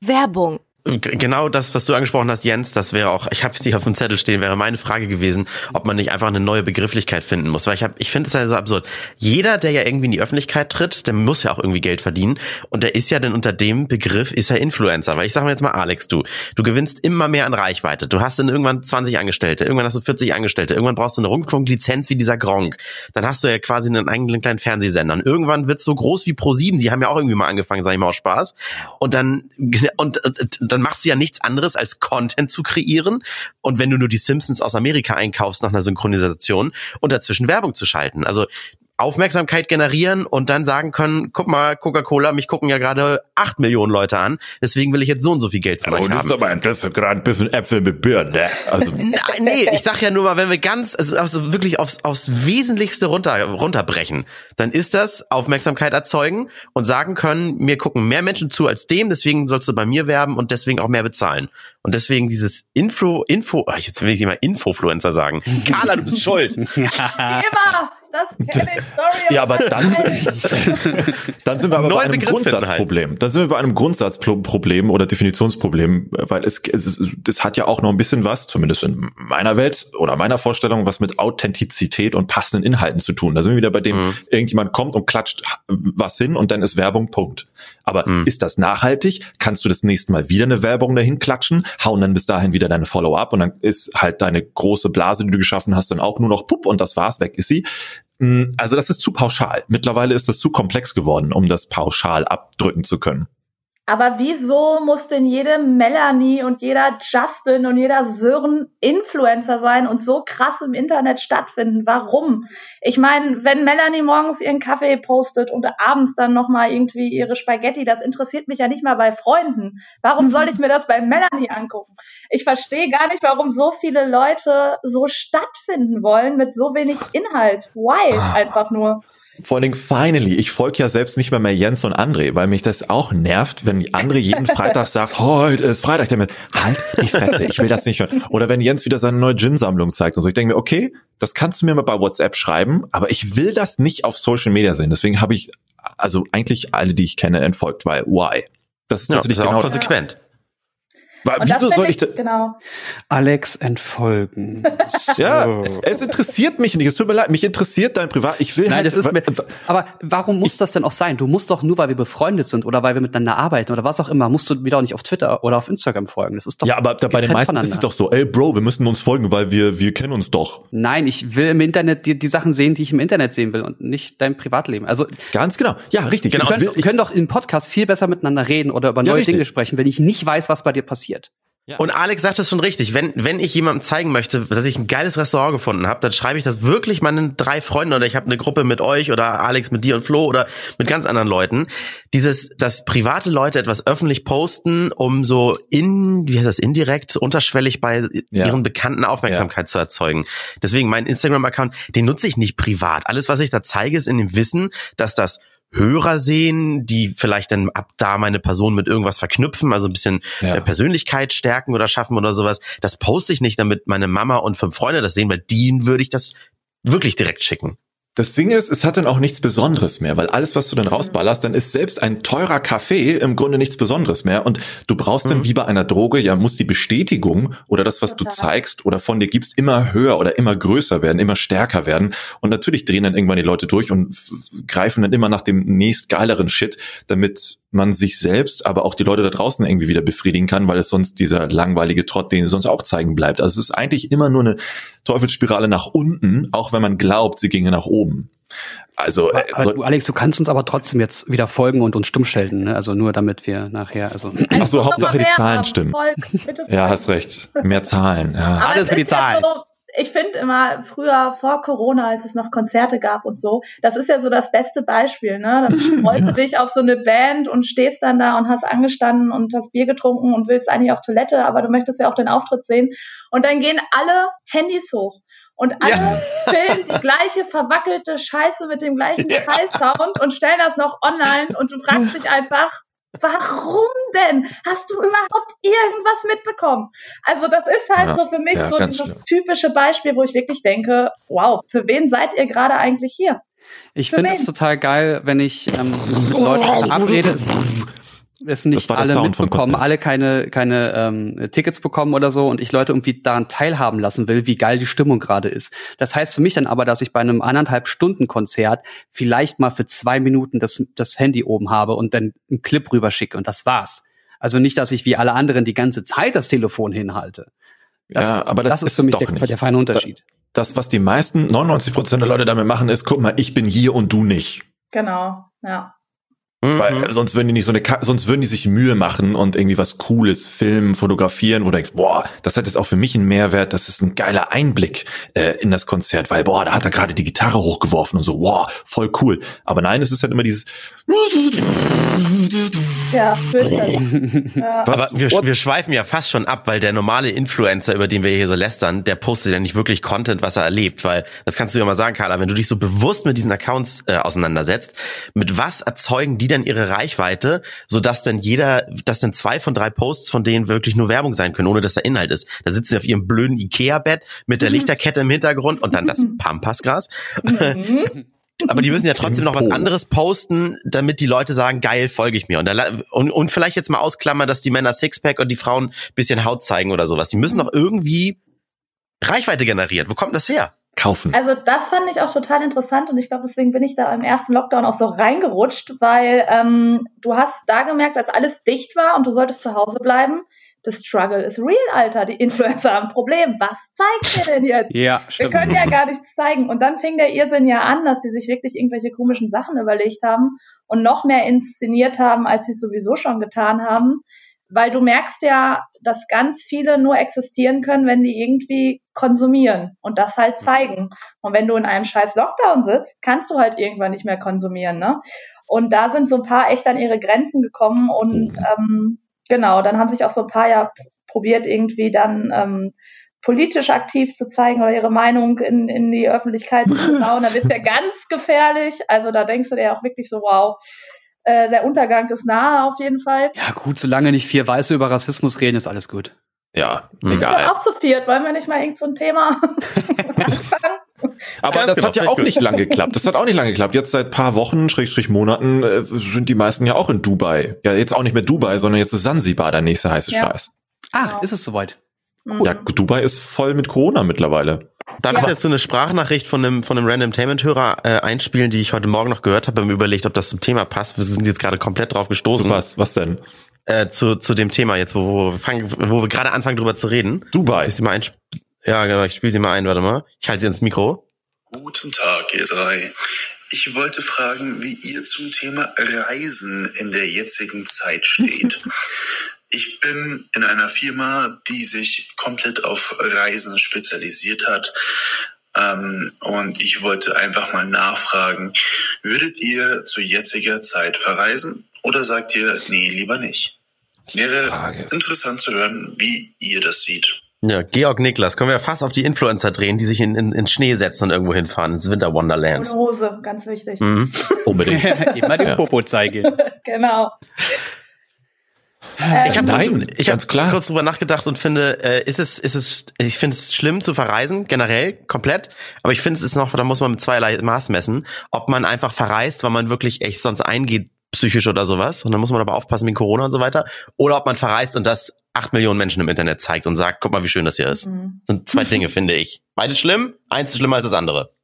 Werbung Genau das, was du angesprochen hast, Jens, das wäre auch, ich habe hier auf dem Zettel stehen, wäre meine Frage gewesen, ob man nicht einfach eine neue Begrifflichkeit finden muss. Weil ich habe, ich finde es ja so absurd. Jeder, der ja irgendwie in die Öffentlichkeit tritt, der muss ja auch irgendwie Geld verdienen. Und der ist ja dann unter dem Begriff, ist er Influencer. Weil ich sage mir jetzt mal, Alex, du, du gewinnst immer mehr an Reichweite. Du hast dann irgendwann 20 Angestellte, irgendwann hast du 40 Angestellte, irgendwann brauchst du eine Rundfunklizenz wie dieser Gronk. Dann hast du ja quasi einen eigenen kleinen Fernsehsender. Und irgendwann wird's so groß wie Pro7, die haben ja auch irgendwie mal angefangen, sag ich mal, aus Spaß. Und dann, und, und, und dann machst du ja nichts anderes als Content zu kreieren. Und wenn du nur die Simpsons aus Amerika einkaufst nach einer Synchronisation und dazwischen Werbung zu schalten. Also Aufmerksamkeit generieren und dann sagen können, guck mal, Coca-Cola, mich gucken ja gerade acht Millionen Leute an, deswegen will ich jetzt so und so viel Geld von Ja, euch haben. aber ein- das ist gerade ein bisschen Äpfel mit Birnen, ne? Also, Na, nee, ich sag ja nur mal, wenn wir ganz, also, also wirklich aufs, aufs Wesentlichste runter, runterbrechen, dann ist das Aufmerksamkeit erzeugen und sagen können, mir gucken mehr Menschen zu als dem, deswegen sollst du bei mir werben und deswegen auch mehr bezahlen. Und deswegen dieses Info, Info, ah, jetzt will ich nicht mal Infofluencer sagen. Carla, du bist schuld. Immer! Das kenne ich, sorry. ja, aber dann, dann sind wir aber bei Neuen einem Begriff. Grundsatzproblem. Dann sind wir bei einem Grundsatzproblem oder Definitionsproblem, weil es, es, das hat ja auch noch ein bisschen was, zumindest in meiner Welt oder meiner Vorstellung, was mit Authentizität und passenden Inhalten zu tun. Da sind wir wieder bei dem, Mhm. irgendjemand kommt und klatscht was hin und dann ist Werbung, Punkt. Aber Mhm. ist das nachhaltig? Kannst du das nächste Mal wieder eine Werbung dahin klatschen, hauen dann bis dahin wieder deine Follow-up und dann ist halt deine große Blase, die du geschaffen hast, dann auch nur noch pupp und das war's, weg ist sie. Mm, Also das ist zu pauschal. Mittlerweile ist das zu komplex geworden, um das pauschal abdrücken zu können. Aber wieso muss denn jede Melanie und jeder Justin und jeder Sören Influencer sein und so krass im Internet stattfinden? Warum? Ich meine, wenn Melanie morgens ihren Kaffee postet und abends dann nochmal irgendwie ihre Spaghetti, das interessiert mich ja nicht mal bei Freunden. Warum soll ich mir das bei Melanie angucken? Ich verstehe gar nicht, warum so viele Leute so stattfinden wollen mit so wenig Inhalt. Why? Ah. Einfach nur. Vor allen Dingen, finally, ich folge ja selbst nicht mehr mehr Jens und André, weil mich das auch nervt, wenn André jeden Freitag sagt, heute ist Freitag, der mit, halt die Fresse, ich will das nicht hören. Oder wenn Jens wieder seine neue Gin-Sammlung zeigt und so. Ich denke mir, okay, das kannst du mir mal bei WhatsApp schreiben, aber ich will das nicht auf Social Media sehen. Deswegen habe ich also eigentlich alle, die ich kenne, entfolgt, weil why? Das ist Ja, ist ja genau auch konsequent. Das wieso soll ich, da, genau. Alex entfolgen. ja, So. es interessiert mich nicht. Es tut mir leid, mich interessiert dein Privat. Ich will Nein, halt, das ist mir, aber warum muss das denn auch sein? Du musst doch nur, weil wir befreundet sind oder weil wir miteinander arbeiten oder was auch immer, musst du mir doch nicht auf Twitter oder auf Instagram folgen. Das ist doch Ja, aber da, bei den meisten ist es doch so, ey Bro, wir müssen uns folgen, weil wir, wir kennen uns doch. Nein, ich will im Internet die, die Sachen sehen, die ich im Internet sehen will und nicht dein Privatleben. Also Ganz genau. Ja, richtig. Genau. Ich wir können, wir können doch im Podcast viel besser miteinander reden oder über Ja, neue richtig. Dinge sprechen, wenn ich nicht weiß, was bei dir passiert. Und Alex sagt es schon richtig. Wenn, wenn ich jemandem zeigen möchte, dass ich ein geiles Restaurant gefunden habe, dann schreibe ich das wirklich meinen drei Freunden oder ich habe eine Gruppe mit euch oder Alex mit dir und Flo oder mit ganz anderen Leuten. Dieses, dass private Leute etwas öffentlich posten, um so in, wie heißt das, indirekt, unterschwellig bei Ja. ihren Bekannten Aufmerksamkeit zu erzeugen. Deswegen mein Instagram-Account, den nutze ich nicht privat. Alles, was ich da zeige, ist in dem Wissen, dass das Hörer sehen, die vielleicht dann ab da meine Person mit irgendwas verknüpfen, also ein bisschen Ja. äh, Persönlichkeit stärken oder schaffen oder sowas. Das poste ich nicht, damit meine Mama und fünf Freunde das sehen, weil denen würde ich das wirklich direkt schicken. Das Ding ist, es hat dann auch nichts Besonderes mehr, weil alles, was du dann rausballerst, dann ist selbst ein teurer Kaffee im Grunde nichts Besonderes mehr. Und du brauchst dann Mhm. wie bei einer Droge, ja, muss die Bestätigung oder das, was du zeigst oder von dir gibst, immer höher oder immer größer werden, immer stärker werden. Und natürlich drehen dann irgendwann die Leute durch und greifen dann immer nach dem nächst geileren Shit, damit man sich selbst, aber auch die Leute da draußen irgendwie wieder befriedigen kann, weil es sonst dieser langweilige Trott, den sie sonst auch zeigen bleibt. Also es ist eigentlich immer nur eine Teufelsspirale nach unten, auch wenn man glaubt, sie ginge nach oben. Also äh, Aber so- du, Alex, du kannst uns aber trotzdem jetzt wieder folgen und uns stumm stellen, ne? Also nur damit wir nachher, also Ach so, Noch Hauptsache die Zahlen stimmen. Ja, hast recht. Mehr Zahlen. Ja. Aber Alles es für die ist ja Zahlen. So, ich finde immer früher vor Corona, als es noch Konzerte gab und so, das ist ja so das beste Beispiel, ne? Da freust du dich auf so eine Band und stehst dann da und hast angestanden und hast Bier getrunken und willst eigentlich auf Toilette, aber du möchtest ja auch den Auftritt sehen. Und dann gehen alle Handys hoch. Und alle Ja. filmen die gleiche verwackelte Scheiße mit dem gleichen Ja. Scheiß-Sound und stellen das noch online und du fragst dich einfach, warum denn? Hast du überhaupt irgendwas mitbekommen? Also das ist halt Ja. so für mich Ja, so dieses schlimm. typische Beispiel, wo ich wirklich denke, wow, für wen seid ihr gerade eigentlich hier? ich finde es total geil, wenn ich ähm, Leute verabrede. Es, nicht alle mitbekommen, alle keine, keine ähm, Tickets bekommen oder so und ich Leute irgendwie daran teilhaben lassen will, wie geil die Stimmung gerade ist. Das heißt für mich dann aber, dass ich bei einem anderthalb Stunden Konzert vielleicht mal für zwei Minuten das, das Handy oben habe und dann einen Clip rüberschicke und das war's. Also nicht, dass ich wie alle anderen die ganze Zeit das Telefon hinhalte. Das, ja, aber das, ist für mich doch der, nicht. der feine Unterschied. Das, was die meisten, 99 Prozent der Leute damit machen, ist, guck mal, ich bin hier und du nicht. Genau, ja. Mhm. Weil sonst würden die nicht so eine, Ka- sonst würden die sich Mühe machen und irgendwie was Cooles filmen, fotografieren, wo du denkst, boah, das hat jetzt auch für mich einen Mehrwert, das ist ein geiler Einblick äh, in das Konzert, weil boah, da hat er gerade die Gitarre hochgeworfen und so, wow, voll cool. Aber nein, es ist halt immer dieses, Ja, fürchterlich. ja. Aber wir, wir schweifen ja fast schon ab, weil der normale Influencer, über den wir hier so lästern, der postet ja nicht wirklich Content, was er erlebt, weil das kannst du ja mal sagen, Carla, wenn du dich so bewusst mit diesen Accounts äh, auseinandersetzt, mit was erzeugen die denn ihre Reichweite, sodass denn jeder, dass denn zwei von drei Posts von denen wirklich nur Werbung sein können, ohne dass da Inhalt ist. Da sitzen sie auf ihrem blöden Ikea-Bett mit der Lichterkette im Hintergrund und dann das Pampasgras. Aber die müssen ja trotzdem noch was anderes posten, damit die Leute sagen, geil, folge ich mir. Und, da, und, und vielleicht jetzt mal ausklammern, dass die Männer Sixpack und die Frauen bisschen Haut zeigen oder sowas. Die müssen doch irgendwie Reichweite generieren. Wo kommt das her? kaufen. Also das fand ich auch total interessant und ich glaube, deswegen bin ich da im ersten Lockdown auch so reingerutscht, weil ähm, du hast da gemerkt, als alles dicht war und du solltest zu Hause bleiben, the struggle is real, Alter. Die Influencer haben ein Problem. Was zeigt ihr denn jetzt? Ja, Wir stimmt. können ja gar nichts zeigen. Und dann fing der Irrsinn ja an, dass die sich wirklich irgendwelche komischen Sachen überlegt haben und noch mehr inszeniert haben, als sie es sowieso schon getan haben. Weil du merkst ja, dass ganz viele nur existieren können, wenn die irgendwie konsumieren und das halt zeigen. Und wenn du in einem scheiß Lockdown sitzt, kannst du halt irgendwann nicht mehr konsumieren, ne? Und da sind so ein paar echt an ihre Grenzen gekommen und ähm, genau, dann haben sich auch so ein paar ja probiert, irgendwie dann ähm, politisch aktiv zu zeigen oder ihre Meinung in, in die Öffentlichkeit zu bauen. Da wird's ja ganz gefährlich. Also da denkst du dir auch wirklich so, wow, äh, der Untergang ist nahe auf jeden Fall. Ja, gut, solange nicht vier Weiße über Rassismus reden, ist alles gut. Ja, Hm. egal. Auch zu viert, wollen wir nicht mal irgend so ein Thema anfangen? Aber Ganz das genau, hat ja auch ich nicht gut. lange geklappt. Das hat auch nicht lange geklappt. Jetzt seit paar Wochen, Schrägstrich Monaten, äh, sind die meisten ja auch in Dubai. Ja, jetzt auch nicht mehr Dubai, sondern jetzt ist Sansibar der nächste heiße Ja. Scheiß. Ach, Genau. ist es soweit? Mhm. Ja, Dubai ist voll mit Corona mittlerweile. Darf Ja. ich jetzt so eine Sprachnachricht von einem, von einem Randomtainment-Hörer äh, einspielen, die ich heute Morgen noch gehört habe, mir überlegt, ob das zum Thema passt. Wir sind jetzt gerade komplett drauf gestoßen. Was, was denn? Äh, zu, zu dem Thema jetzt, wo, wo wir, fangen, wo wir gerade anfangen drüber zu reden. Dubai. Ich sie mal ein, ja, genau, ich spiele sie mal ein, warte mal. Ich halte sie ins Mikro. Guten Tag, ihr drei. Ich wollte fragen, wie ihr zum Thema Reisen in der jetzigen Zeit steht. Ich bin in einer Firma, die sich komplett auf Reisen spezialisiert hat. Ähm, und ich wollte einfach mal nachfragen, würdet ihr zu jetziger Zeit verreisen oder sagt ihr, nee, lieber nicht? Wäre interessant zu hören, wie ihr das seht. Ja, Georg Niklas, können wir ja fast auf die Influencer drehen, die sich in, in, in Schnee setzen und irgendwo hinfahren, ins Winter Wonderland. Ohne Hose, ganz wichtig. Mhm. Unbedingt. Immer den. Popo zeigen. Genau. Ich habe kurz, ich ganz hab klar. kurz drüber nachgedacht und finde, äh, ist es, ist es, ich finde es schlimm zu verreisen, generell, komplett. Aber ich finde es ist noch, da muss man mit zweierlei Maß messen, ob man einfach verreist, weil man wirklich echt sonst eingeht, psychisch oder sowas. Und dann muss man aber aufpassen wegen Corona und so weiter. Oder ob man verreist und das acht Millionen Menschen im Internet zeigt und sagt, guck mal, wie schön das hier ist. Mhm. Das sind zwei Dinge, finde ich. Beides schlimm, eins ist schlimmer als das andere.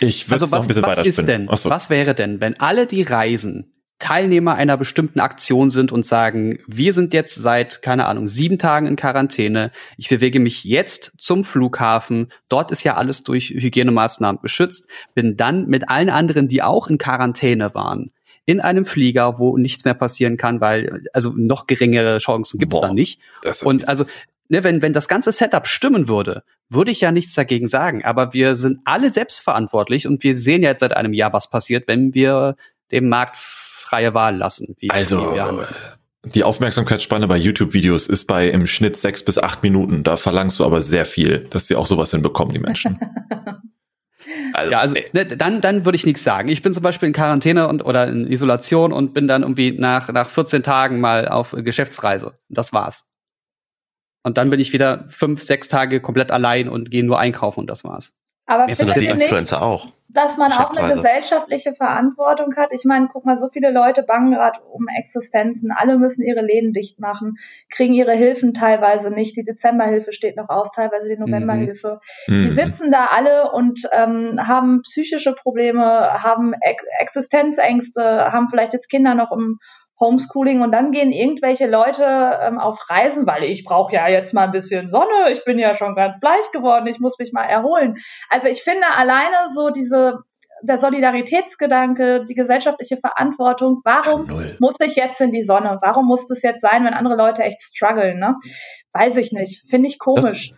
Ich würde Also noch ein was, bisschen was weiter ist denn, so. was wäre denn, wenn alle, die reisen, Teilnehmer einer bestimmten Aktion sind und sagen, wir sind jetzt seit, keine Ahnung, sieben Tagen in Quarantäne, ich bewege mich jetzt zum Flughafen, dort ist ja alles durch Hygienemaßnahmen geschützt, bin dann mit allen anderen, die auch in Quarantäne waren, in einem Flieger, wo nichts mehr passieren kann, weil also noch geringere Chancen gibt's Boah, da nicht. Und also, ne, wenn, wenn das ganze Setup stimmen würde, würde ich ja nichts dagegen sagen. Aber wir sind alle selbstverantwortlich und wir sehen ja jetzt seit einem Jahr, was passiert, wenn wir dem Markt freie Wahl lassen. Wie Also, wie die Aufmerksamkeitsspanne bei YouTube-Videos ist bei im Schnitt sechs bis acht Minuten. Da verlangst du aber sehr viel, dass sie auch sowas hinbekommen, die Menschen. Also, ja, also ey, ne, dann, dann würde ich nichts sagen. Ich bin zum Beispiel in Quarantäne und oder in Isolation und bin dann irgendwie nach, nach 14 Tagen mal auf Geschäftsreise. Das war's. Und dann bin ich wieder fünf, sechs Tage komplett allein und gehe nur einkaufen und das war's. Aber findet die nicht, Influencer auch. dass man auch eine gesellschaftliche Verantwortung hat? Ich meine, guck mal, so viele Leute bangen gerade um Existenzen. Alle müssen ihre Läden dicht machen, kriegen ihre Hilfen teilweise nicht. Die Dezemberhilfe steht noch aus, teilweise die Novemberhilfe. Die mhm. sitzen da alle und ähm, haben psychische Probleme, haben Ex Existenzängste, haben vielleicht jetzt Kinder noch im Homeschooling und dann gehen irgendwelche Leute ähm, auf Reisen, weil ich brauche ja jetzt mal ein bisschen Sonne, ich bin ja schon ganz bleich geworden, ich muss mich mal erholen. Also ich finde alleine so diese der Solidaritätsgedanke, die gesellschaftliche Verantwortung, warum Null. muss ich jetzt in die Sonne? Warum muss das jetzt sein, wenn andere Leute echt strugglen, ne? Weiß ich nicht. Finde ich komisch.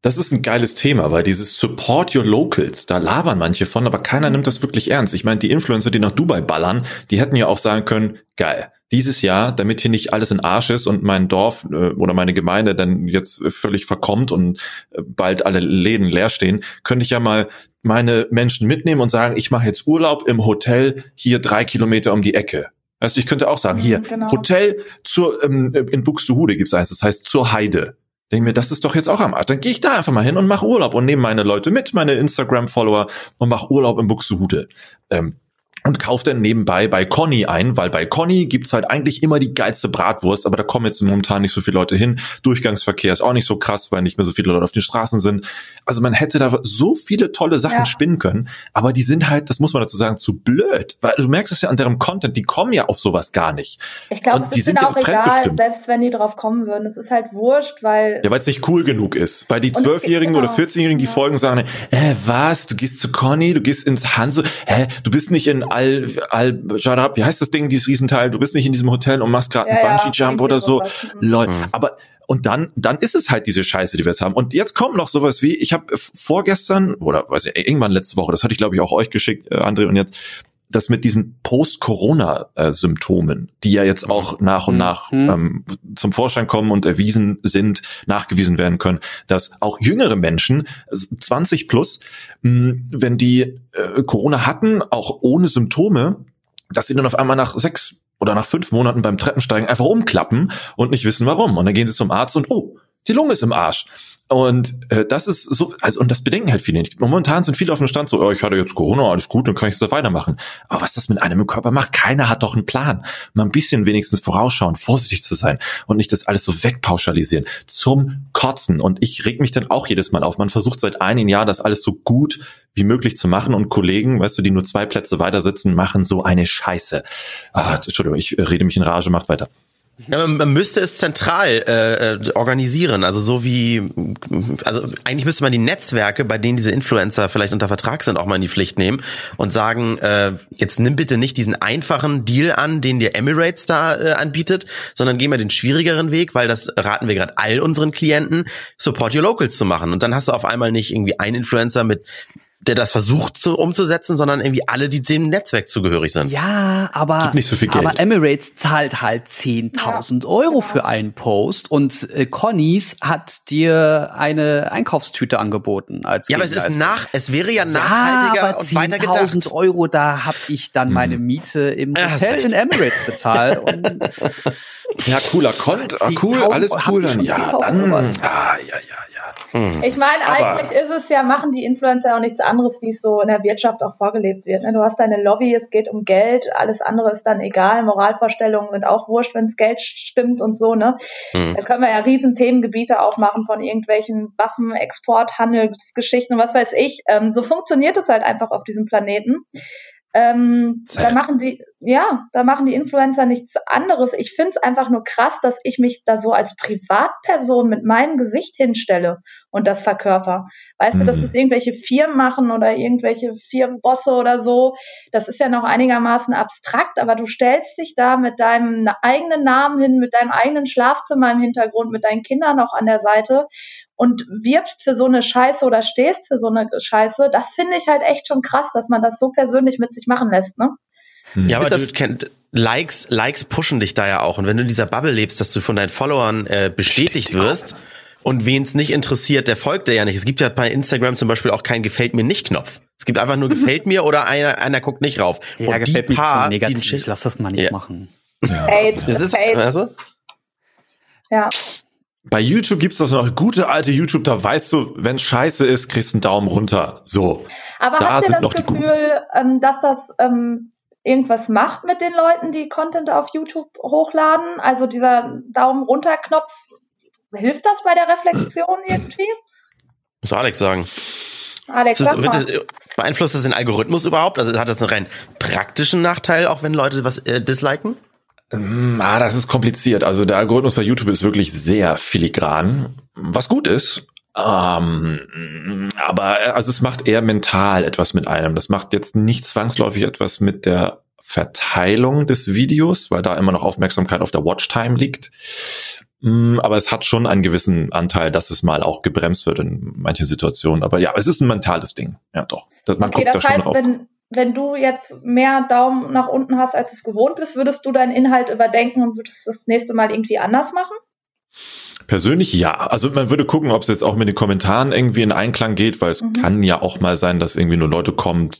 Das ist ein geiles Thema, weil dieses Support Your Locals, da labern manche von, aber keiner nimmt das wirklich ernst. Ich meine, die Influencer, die nach Dubai ballern, die hätten ja auch sagen können, geil, dieses Jahr, damit hier nicht alles in Arsch ist und mein Dorf äh, oder meine Gemeinde dann jetzt völlig verkommt und äh, bald alle Läden leer stehen, könnte ich ja mal meine Menschen mitnehmen und sagen, ich mache jetzt Urlaub im Hotel hier drei Kilometer um die Ecke. Also ich könnte auch sagen, Mhm, hier, genau. Hotel zur, ähm, in Buxtehude gibt's eins, das heißt zur Heide. Denke mir, das ist doch jetzt auch am Arsch. Dann gehe ich da einfach mal hin und mache Urlaub und nehme meine Leute mit, meine Instagram-Follower und mache Urlaub in Buxtehude. Ähm, und kaufe dann nebenbei bei Conny ein, weil bei Conny gibt's halt eigentlich immer die geilste Bratwurst, aber da kommen jetzt momentan nicht so viele Leute hin. Durchgangsverkehr ist auch nicht so krass, weil nicht mehr so viele Leute auf den Straßen sind. Also man hätte da so viele tolle Sachen Ja. spinnen können, aber die sind halt, das muss man dazu sagen, zu blöd. Weil du merkst es ja an deren Content, die kommen ja auf sowas gar nicht. Ich glaube, es ist sind auch egal, fremdbestimmt. selbst wenn die drauf kommen würden. Es ist halt wurscht, weil Ja, weil es nicht cool genug ist. Weil die Zwölfjährigen genau. oder 14-Jährigen, die Ja. folgen, sagen, äh, was, du gehst zu Conny, du gehst ins Hanse, hä, du bist nicht in Al, Al, shut up, wie heißt das Ding, dieses Riesenteil, du bist nicht in diesem Hotel und machst gerade Ja, einen ja, Bungee-Jump irgendwie oder so. Mhm. Lol. Mhm. Aber und dann, dann ist es halt diese Scheiße, die wir jetzt haben. Und jetzt kommt noch sowas wie, ich habe vorgestern oder weiß ich, irgendwann letzte Woche, das hatte ich glaube ich auch euch geschickt, äh, André, und jetzt das mit diesen Post-Corona-Symptomen, die ja jetzt auch nach und Mhm. nach Mhm. ähm, zum Vorschein kommen und erwiesen sind, nachgewiesen werden können, dass auch jüngere Menschen, also 20 plus, mh, wenn die äh, Corona hatten, auch ohne Symptome, dass sie dann auf einmal nach sechs oder nach fünf Monaten beim Treppensteigen einfach umklappen und nicht wissen warum. Und dann gehen sie zum Arzt und oh, die Lunge ist im Arsch. Und äh, das ist so, also und das bedenken halt viele nicht. Momentan sind viele auf dem Stand so, oh, ich hatte jetzt Corona, alles gut, dann kann ich so weitermachen. Aber was das mit einem im Körper macht, keiner hat doch einen Plan. Mal ein bisschen wenigstens vorausschauen, vorsichtig zu sein und nicht das alles so wegpauschalisieren. Zum Kotzen. Und ich reg mich dann auch jedes Mal auf. Man versucht seit einem Jahr, das alles so gut wie möglich zu machen und Kollegen, weißt du, die nur zwei Plätze weiter sitzen, machen so eine Scheiße. Ah, Entschuldigung, ich rede mich in Rage, macht weiter. Ja, man, müsste es zentral äh, äh, organisieren, also so wie, also eigentlich müsste man die Netzwerke, bei denen diese Influencer vielleicht unter Vertrag sind, auch mal in die Pflicht nehmen und sagen, äh, jetzt nimm bitte nicht diesen einfachen Deal an, den dir Emirates da äh, anbietet, sondern geh mal den schwierigeren Weg, weil das raten wir gerade all unseren Klienten, Support Your Locals zu machen. Und dann hast du auf einmal nicht irgendwie einen Influencer mit der das versucht zu, umzusetzen, sondern irgendwie alle, die dem Netzwerk zugehörig sind. Ja, aber, Gibt nicht so viel Geld. aber Emirates zahlt halt 10.000 Euro für einen Post und äh, Connys hat dir eine Einkaufstüte angeboten als Ja, aber es ist nach, es wäre ja Ja, nachhaltiger aber und weiter 10.000 gedacht. Euro, da hab ich dann meine Hm. Miete im Ja, hast Hotel in Emirates bezahlt. Und Ja, cooler Content, ah, cool, 10.000 alles cool. Dann, ja, 10.000 dann, ah, ja, ja, ja. Ich meine, eigentlich ist es ja, machen die Influencer auch nichts anderes, wie es so in der Wirtschaft auch vorgelebt wird. ne? Du hast deine Lobby, es geht um Geld, alles andere ist dann egal. Moralvorstellungen sind auch wurscht, wenn das Geld stimmt und so, ne? Mhm. Da können wir ja riesen Themengebiete aufmachen von irgendwelchen Waffen, Export, Handelsgeschichten und was weiß ich. Ähm, so funktioniert es halt einfach auf diesem Planeten. Ähm, da machen die, ja, da machen die Influencer nichts anderes. Ich finde es einfach nur krass, dass ich mich da so als Privatperson mit meinem Gesicht hinstelle und das verkörper. Weißt du, dass Mhm. das irgendwelche Firmen machen oder irgendwelche Firmenbosse oder so, das ist ja noch einigermaßen abstrakt, aber du stellst dich da mit deinem eigenen Namen hin, mit deinem eigenen Schlafzimmer im Hintergrund, mit deinen Kindern noch an der Seite und wirbst für so eine Scheiße oder stehst für so eine Scheiße. Das finde ich halt echt schon krass, dass man das so persönlich mit sich machen lässt, ne? Hm. Ja, aber Das- du kennt, Likes, Likes pushen dich da ja auch. Und wenn du in dieser Bubble lebst, dass du von deinen Followern äh, bestätigt wirst und wen es nicht interessiert, der folgt dir ja nicht. Es gibt ja bei Instagram zum Beispiel auch keinen Gefällt mir nicht Knopf. Es gibt einfach nur Gefällt mir oder einer, einer guckt nicht rauf. ja, und gefällt die mir so paar, negativ. die Ich lass das mal nicht Ja. machen. Hate, das ist, Hate. also, Ja. Bei YouTube gibt's das noch gute alte YouTube, da weißt du, wenn scheiße ist, kriegst du einen Daumen runter. So. Aber Da habt ihr das. Gefühl, ähm, dass das ähm, irgendwas macht mit den Leuten, die Content auf YouTube hochladen? Also dieser Daumen runter Knopf, hilft das bei der Reflexion irgendwie? muss Alex sagen. Alex, das, das, beeinflusst das den Algorithmus überhaupt? Also hat das einen rein praktischen Nachteil, auch wenn Leute was äh, disliken? Mm, Ah, das ist kompliziert. Also der Algorithmus bei YouTube ist wirklich sehr filigran, was gut ist. Ähm, aber äh, also es macht eher mental etwas mit einem. Das macht jetzt nicht zwangsläufig etwas mit der Verteilung des Videos, weil da immer noch Aufmerksamkeit auf der Watchtime liegt. Mm, Aber es hat schon einen gewissen Anteil, dass es mal auch gebremst wird in manchen Situationen. Aber ja, es ist ein mentales Ding. Ja, doch. Man Okay, guckt da das schon heißt, drauf. wenn, wenn du jetzt mehr Daumen nach unten hast, als du es gewohnt bist, würdest du deinen Inhalt überdenken und würdest es das nächste Mal irgendwie anders machen? Persönlich ja. Also man würde gucken, ob es jetzt auch mit den Kommentaren irgendwie in Einklang geht, weil es Mhm. kann ja auch mal sein, dass irgendwie nur Leute kommen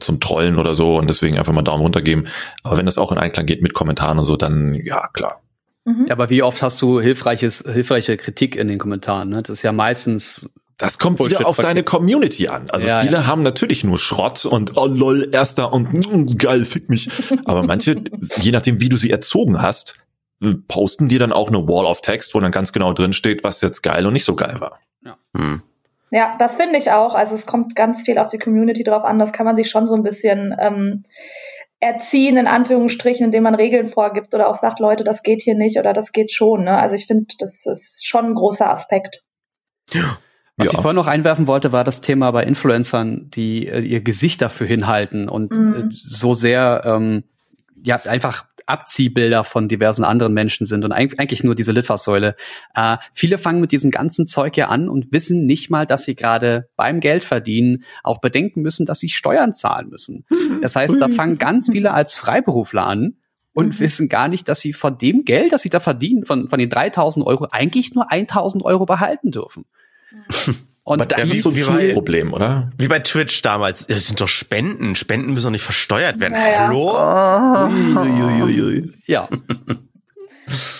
zum Trollen oder so und deswegen einfach mal Daumen runter geben. Aber wenn das auch in Einklang geht mit Kommentaren und so, dann ja, klar. Mhm. Ja, aber wie oft hast du hilfreiches, hilfreiche Kritik in den Kommentaren? Ne? Das ist ja meistens Das kommt Bullshit wieder auf deine. Community an. Also Ja, viele ja. haben natürlich nur Schrott und oh lol, erster und mm, geil, fick mich. Aber manche, je nachdem, wie du sie erzogen hast, posten dir dann auch eine Wall of Text, wo dann ganz genau drin steht, was jetzt geil und nicht so geil war. Hm. Ja, das finde ich auch. Also es kommt ganz viel auf die Community drauf an. Das kann man sich schon so ein bisschen ähm, erziehen, in Anführungsstrichen, indem man Regeln vorgibt oder auch sagt, Leute, das geht hier nicht oder das geht schon. Ne? Also ich finde, das ist schon ein großer Aspekt. Was Ja. ich vorhin noch einwerfen wollte, war das Thema bei Influencern, die äh, ihr Gesicht dafür hinhalten und Mhm. äh, so sehr ähm, ja einfach Abziehbilder von diversen anderen Menschen sind und eig- eigentlich nur diese Litfaßsäule. Äh, viele fangen mit diesem ganzen Zeug ja an und wissen nicht mal, dass sie gerade beim Geldverdienen auch bedenken müssen, dass sie Steuern zahlen müssen. Das heißt, da fangen ganz viele als Freiberufler an und Mhm. wissen gar nicht, dass sie von dem Geld, das sie da verdienen, von, von den 3000 Euro, eigentlich nur 1000 Euro behalten dürfen. Und Aber das Ja, ist so ein Problem, oder? Wie bei Twitch damals. Das sind doch Spenden. Spenden müssen doch nicht versteuert werden. Naja. Hallo? ja,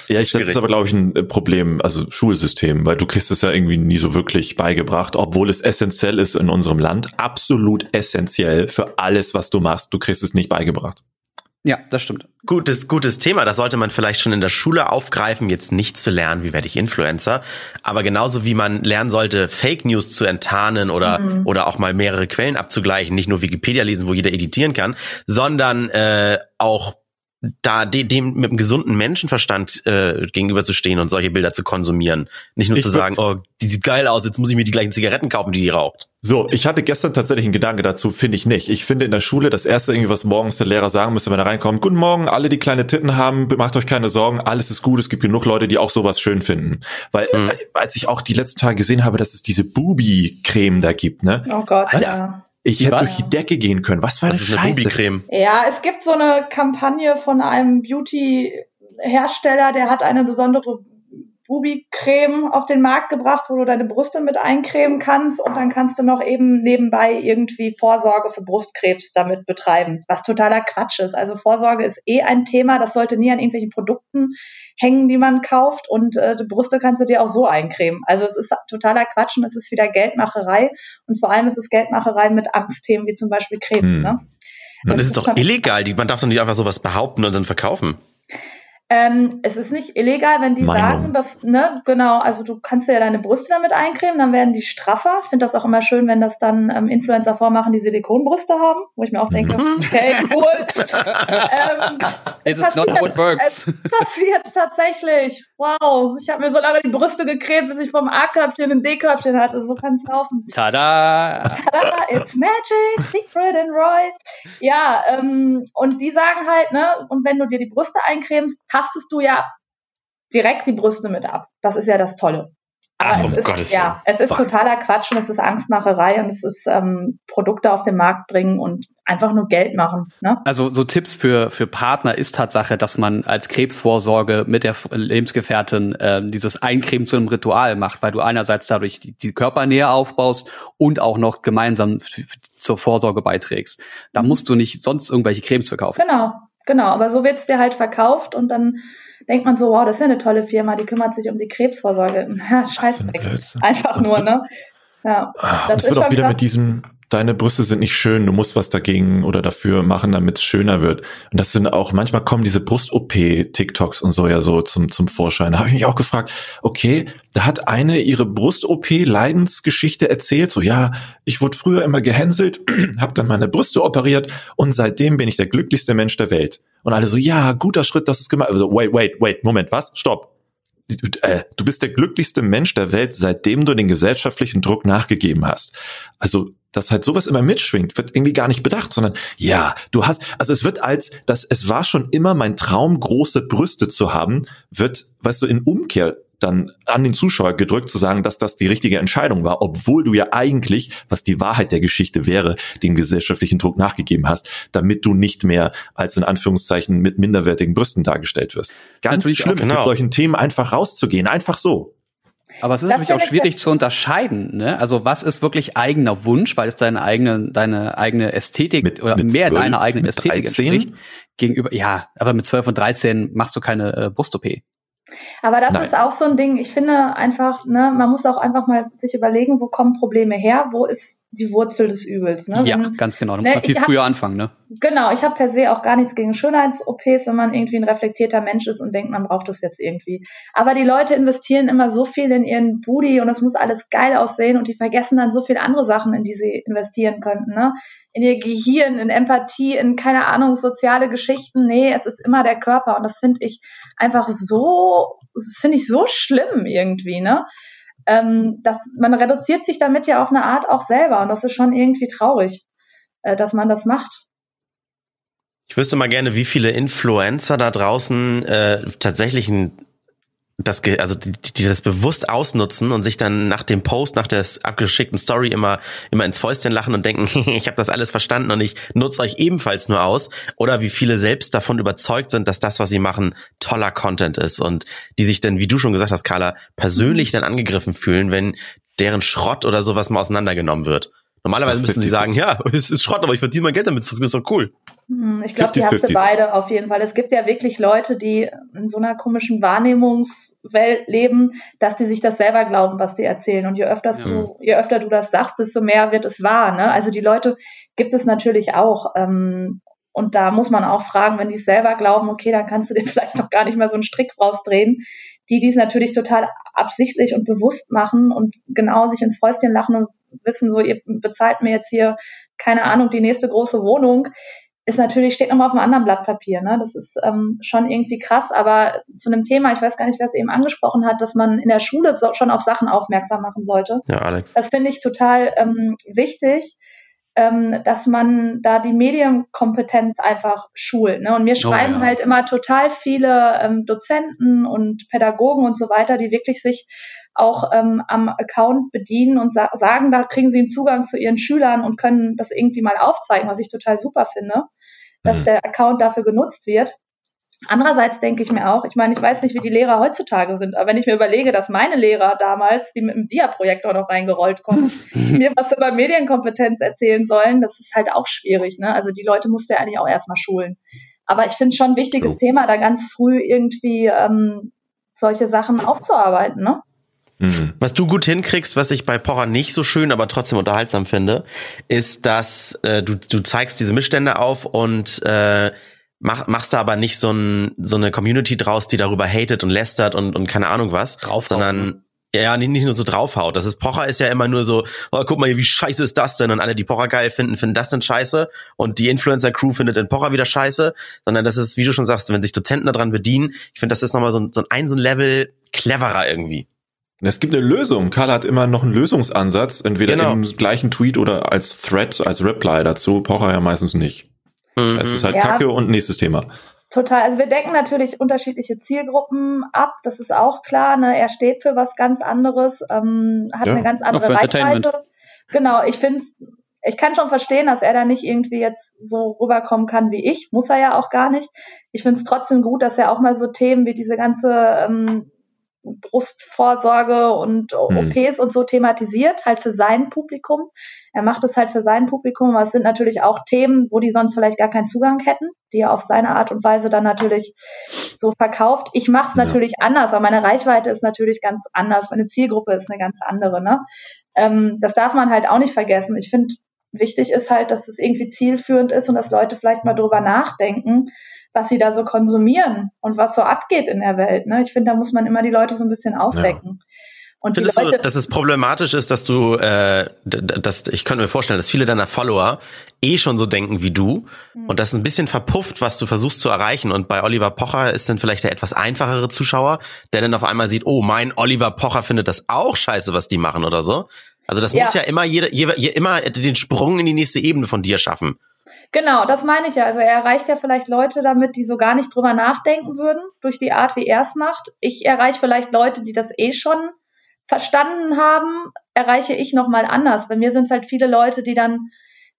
Ja, ich, das ist aber, glaube ich, ein äh, Problem, also Schulsystem, weil du kriegst es ja irgendwie nie so wirklich beigebracht, obwohl es essentiell ist in unserem Land, absolut essentiell für alles, was du machst. Du kriegst es nicht beigebracht. Ja, das stimmt. Gutes, gutes Thema. Das sollte man vielleicht schon in der Schule aufgreifen, jetzt nicht zu lernen, wie werde ich Influencer. Aber genauso wie man lernen sollte, Fake News zu enttarnen oder, Mhm. oder auch mal mehrere Quellen abzugleichen, nicht nur Wikipedia lesen, wo jeder editieren kann, sondern äh, auch da de, dem mit einem gesunden Menschenverstand äh, gegenüberzustehen und solche Bilder zu konsumieren. Nicht nur Ich zu sagen, oh, die sieht geil aus, jetzt muss ich mir die gleichen Zigaretten kaufen, die die raucht. So, ich hatte gestern tatsächlich einen Gedanke dazu, finde ich nicht. Ich finde in der Schule das erste irgendwie, was morgens der Lehrer sagen müsste, wenn er reinkommt, guten Morgen, alle, die kleine Titten haben, macht euch keine Sorgen, alles ist gut, es gibt genug Leute, die auch sowas schön finden. Weil, Mhm. äh, als ich auch die letzten Tage gesehen habe, dass es diese Bubi-Creme da gibt, ne? Oh Gott, Was? ja. Ich hätte Was? durch die Decke gehen können. Was war Das das ist eine Bubi-Creme. Ja, es gibt so eine Kampagne von einem Beauty-Hersteller, der hat eine besondere Bubi-Creme auf den Markt gebracht, wo du deine Brüste mit eincremen kannst und dann kannst du noch eben nebenbei irgendwie Vorsorge für Brustkrebs damit betreiben, was totaler Quatsch ist. Also Vorsorge ist eh ein Thema, das sollte nie an irgendwelchen Produkten hängen, die man kauft und äh, die Brüste kannst du dir auch so eincremen. Also es ist totaler Quatsch und es ist wieder Geldmacherei und vor allem ist es Geldmacherei mit Angstthemen wie zum Beispiel Krebs. Hm. Ne? Es ist ist doch illegal, man darf doch nicht einfach sowas behaupten und dann verkaufen. Ähm, es ist nicht illegal, wenn die Meinung. sagen, dass, ne, genau, also du kannst ja deine Brüste damit eincremen, dann werden die straffer. Ich finde das auch immer schön, wenn das dann ähm, Influencer vormachen, die Silikonbrüste haben, wo ich mir auch denke, okay, cool. ähm, This is not how it works. Es passiert tatsächlich. Wow, ich habe mir so lange die Brüste gecremt, bis ich vom A-Körbchen ein D-Körbchen hatte. So kann es laufen. Tada! Tada, it's magic, Siegfried and Roy. Ja, ähm, und die sagen halt, ne, und wenn du dir die Brüste eincremst, tastest du ja direkt die Brüste mit ab. Das ist ja das Tolle. Ach, Aber um es ist, Gottes ja, es ist Wahnsinn. totaler Quatsch und es ist Angstmacherei und es ist ähm, Produkte auf den Markt bringen und einfach nur Geld machen. Ne? Also so Tipps für für Partner ist Tatsache, dass man als Krebsvorsorge mit der Lebensgefährtin ähm, dieses Eincremen zu einem Ritual macht, weil du einerseits dadurch die, die Körpernähe aufbaust und auch noch gemeinsam zur Vorsorge beiträgst. Da musst du nicht sonst irgendwelche Cremes verkaufen. Genau, genau. Aber so wird's dir halt verkauft und dann denkt man so, wow, das ist ja eine tolle Firma, die kümmert sich um die Krebsvorsorge. Ja, scheiß für ein weg. Blödsinn. Einfach nur, ne? Ja. Ah, Das ist wird auch wieder krass. mit diesem, deine Brüste sind nicht schön, du musst was dagegen oder dafür machen, damit es schöner wird. Und das sind auch, manchmal kommen diese Brust-OP-TikToks und so ja so zum, zum Vorschein. Da habe ich mich auch gefragt, okay, da hat eine ihre Brust-OP-Leidensgeschichte erzählt, so ja, ich wurde früher immer gehänselt, habe dann meine Brüste operiert und seitdem bin ich der glücklichste Mensch der Welt. Und alle so, ja, guter Schritt, das ist gemacht. Also, wait, wait, wait, Moment, was? Stopp äh, du bist der glücklichste Mensch der Welt, seitdem du den gesellschaftlichen Druck nachgegeben hast. Also, dass halt sowas immer mitschwingt, wird irgendwie gar nicht bedacht, sondern ja, du hast, also es wird als, dass es war schon immer mein Traum, große Brüste zu haben, wird, weißt du, in Umkehr dann an den Zuschauer gedrückt zu sagen, dass das die richtige Entscheidung war, obwohl du ja eigentlich, was die Wahrheit der Geschichte wäre, dem gesellschaftlichen Druck nachgegeben hast, damit du nicht mehr als in Anführungszeichen mit minderwertigen Brüsten dargestellt wirst. Ganz Natürlich schlimm, genau. mit solchen Themen einfach rauszugehen, einfach so. Aber es ist Das natürlich auch schwierig zu unterscheiden. Ne? Also was ist wirklich eigener Wunsch, weil es deine eigene, deine eigene Ästhetik Mit- oder mit mehr 12, deiner eigenen Ästhetik 13? entspricht. Gegenüber, ja, aber mit 12 und 13 machst du keine äh, Brust-OP. Aber das Nein. ist auch so ein Ding. Ich finde einfach, ne, man muss auch einfach mal sich überlegen, wo kommen Probleme her, wo ist die Wurzel des Übels. Ne? Ja, Wenn- ganz genau. Da Ne, muss man viel hab- früher anfangen, ne? Genau, ich habe per se auch gar nichts gegen Schönheits-OPs, wenn man irgendwie ein reflektierter Mensch ist und denkt, man braucht das jetzt irgendwie. Aber die Leute investieren immer so viel in ihren Booty und es muss alles geil aussehen und die vergessen dann so viele andere Sachen, in die sie investieren könnten. Ne? In ihr Gehirn, in Empathie, in keine Ahnung, soziale Geschichten. Nee, es ist immer der Körper und das finde ich einfach so, das finde ich so schlimm irgendwie, ne? Ähm, dass man reduziert sich damit ja auf eine Art auch selber und das ist schon irgendwie traurig, äh, dass man das macht. Ich wüsste mal gerne, wie viele Influencer da draußen äh, tatsächlich ein, das, also die, die das bewusst ausnutzen und sich dann nach dem Post, nach der abgeschickten Story immer immer ins Fäustchen lachen und denken, ich habe das alles verstanden und ich nutze euch ebenfalls nur aus. Oder wie viele selbst davon überzeugt sind, dass das, was sie machen, toller Content ist und die sich dann, wie du schon gesagt hast, Carla, persönlich dann angegriffen fühlen, wenn deren Schrott oder sowas mal auseinandergenommen wird. Normalerweise müssen sie sagen, ja, es ist Schrott, aber ich verdiene mein Geld damit zurück, ist doch cool. Hm, Ich glaube, die du 50-50. beide auf jeden Fall. Es gibt ja wirklich Leute, die in so einer komischen Wahrnehmungswelt leben, dass die sich das selber glauben, was die erzählen. Und je öfter Ja. du, je öfter du das sagst, desto mehr wird es wahr. Ne? Also die Leute gibt es natürlich auch. Ähm, und da muss man auch fragen, wenn die es selber glauben, okay, dann kannst du dir vielleicht noch gar nicht mehr so einen Strick rausdrehen. Die, die es natürlich total absichtlich und bewusst machen und genau sich ins Fäustchen lachen und wissen so, ihr bezahlt mir jetzt hier, keine Ahnung, die nächste große Wohnung ist natürlich, steht nochmal auf einem anderen Blatt Papier. Ne? Das ist ähm, schon irgendwie krass, aber zu einem Thema, ich weiß gar nicht, wer es eben angesprochen hat, dass man in der Schule so, schon auf Sachen aufmerksam machen sollte. Ja, Alex. Das finde ich total ähm, wichtig, ähm, dass man da die Medienkompetenz einfach schult. Ne? Und mir schreiben Oh ja. halt immer total viele ähm, Dozenten und Pädagogen und so weiter, die wirklich sich auch ähm, am Account bedienen und sa sagen, da kriegen sie einen Zugang zu ihren Schülern und können das irgendwie mal aufzeigen, was ich total super finde, dass Mhm. der Account dafür genutzt wird. Andererseits denke ich mir auch, ich meine, ich weiß nicht, wie die Lehrer heutzutage sind, aber wenn ich mir überlege, dass meine Lehrer damals, die mit dem Dia-Projektor noch reingerollt kommen, mir was über Medienkompetenz erzählen sollen, das ist halt auch schwierig. Ne? Also die Leute musst du ja eigentlich auch erstmal schulen. Aber ich finde es schon ein wichtiges. Thema, da ganz früh irgendwie ähm, solche Sachen aufzuarbeiten. Ne? Mhm. Was du gut hinkriegst, was ich bei Pocher nicht so schön, aber trotzdem unterhaltsam finde, ist, dass äh, du, du zeigst diese Missstände auf und äh, mach, machst da aber nicht so, ein, so eine Community draus, die darüber hatet und lästert und, und keine Ahnung was, Draufhaut, sondern ja, nicht, nicht nur so draufhaut. Das ist Pocher ist ja immer nur so, oh, guck mal hier, wie scheiße ist das denn? Und alle, die Pocher geil finden, finden das denn scheiße. Und die Influencer-Crew findet den Pocher wieder scheiße. Sondern das ist, wie du schon sagst, wenn sich Dozenten daran bedienen, ich finde, das ist nochmal so, ein- so ein, so ein Level cleverer irgendwie. Es gibt eine Lösung. Karl hat immer noch einen Lösungsansatz, entweder Genau. im gleichen Tweet oder als Thread, als Reply dazu. Pocher ja meistens nicht. Mhm. Es ist halt Ja. Kacke und nächstes Thema. Total. Also wir decken natürlich unterschiedliche Zielgruppen ab. Das ist auch klar. Ne? Er steht für was ganz anderes, ähm, hat Ja, eine ganz andere. Reichweite. Genau. Ich finde, ich kann schon verstehen, dass er da nicht irgendwie jetzt so rüberkommen kann wie ich. Muss er ja auch gar nicht. Ich finde es trotzdem gut, dass er auch mal so Themen wie diese ganze ähm, Brustvorsorge und Hm. OPs und so thematisiert, halt für sein Publikum. Er macht es halt für sein Publikum, aber es sind natürlich auch Themen, wo die sonst vielleicht gar keinen Zugang hätten, die er auf seine Art und Weise dann natürlich so verkauft. Ich mache es Ja. natürlich anders, aber meine Reichweite ist natürlich ganz anders, meine Zielgruppe ist eine ganz andere. Ne? Ähm, das darf man halt auch nicht vergessen. Ich finde, wichtig ist halt, dass es irgendwie zielführend ist und dass Leute vielleicht mal drüber nachdenken, was sie da so konsumieren und was so abgeht in der Welt. Ne? Ich finde, da muss man immer die Leute so ein bisschen aufwecken. Und die Findest du, Leute, dass es problematisch ist, dass du, äh, dass, ich könnte mir vorstellen, dass viele deiner Follower eh schon so denken wie du Hm. und das ein bisschen verpufft, was du versuchst zu erreichen. Und bei Oliver Pocher ist dann vielleicht der etwas einfachere Zuschauer, der dann auf einmal sieht, oh, mein Oliver Pocher findet das auch scheiße, was die machen oder so. Also das Ja. muss ja immer jeder, je, je, immer den Sprung in die nächste Ebene von dir schaffen. Genau, das meine ich ja. Also er erreicht ja vielleicht Leute damit, die so gar nicht drüber nachdenken würden, durch die Art, wie er es macht. Ich erreiche vielleicht Leute, die das eh schon verstanden haben, erreiche ich nochmal anders. Bei mir sind es halt viele Leute, die dann,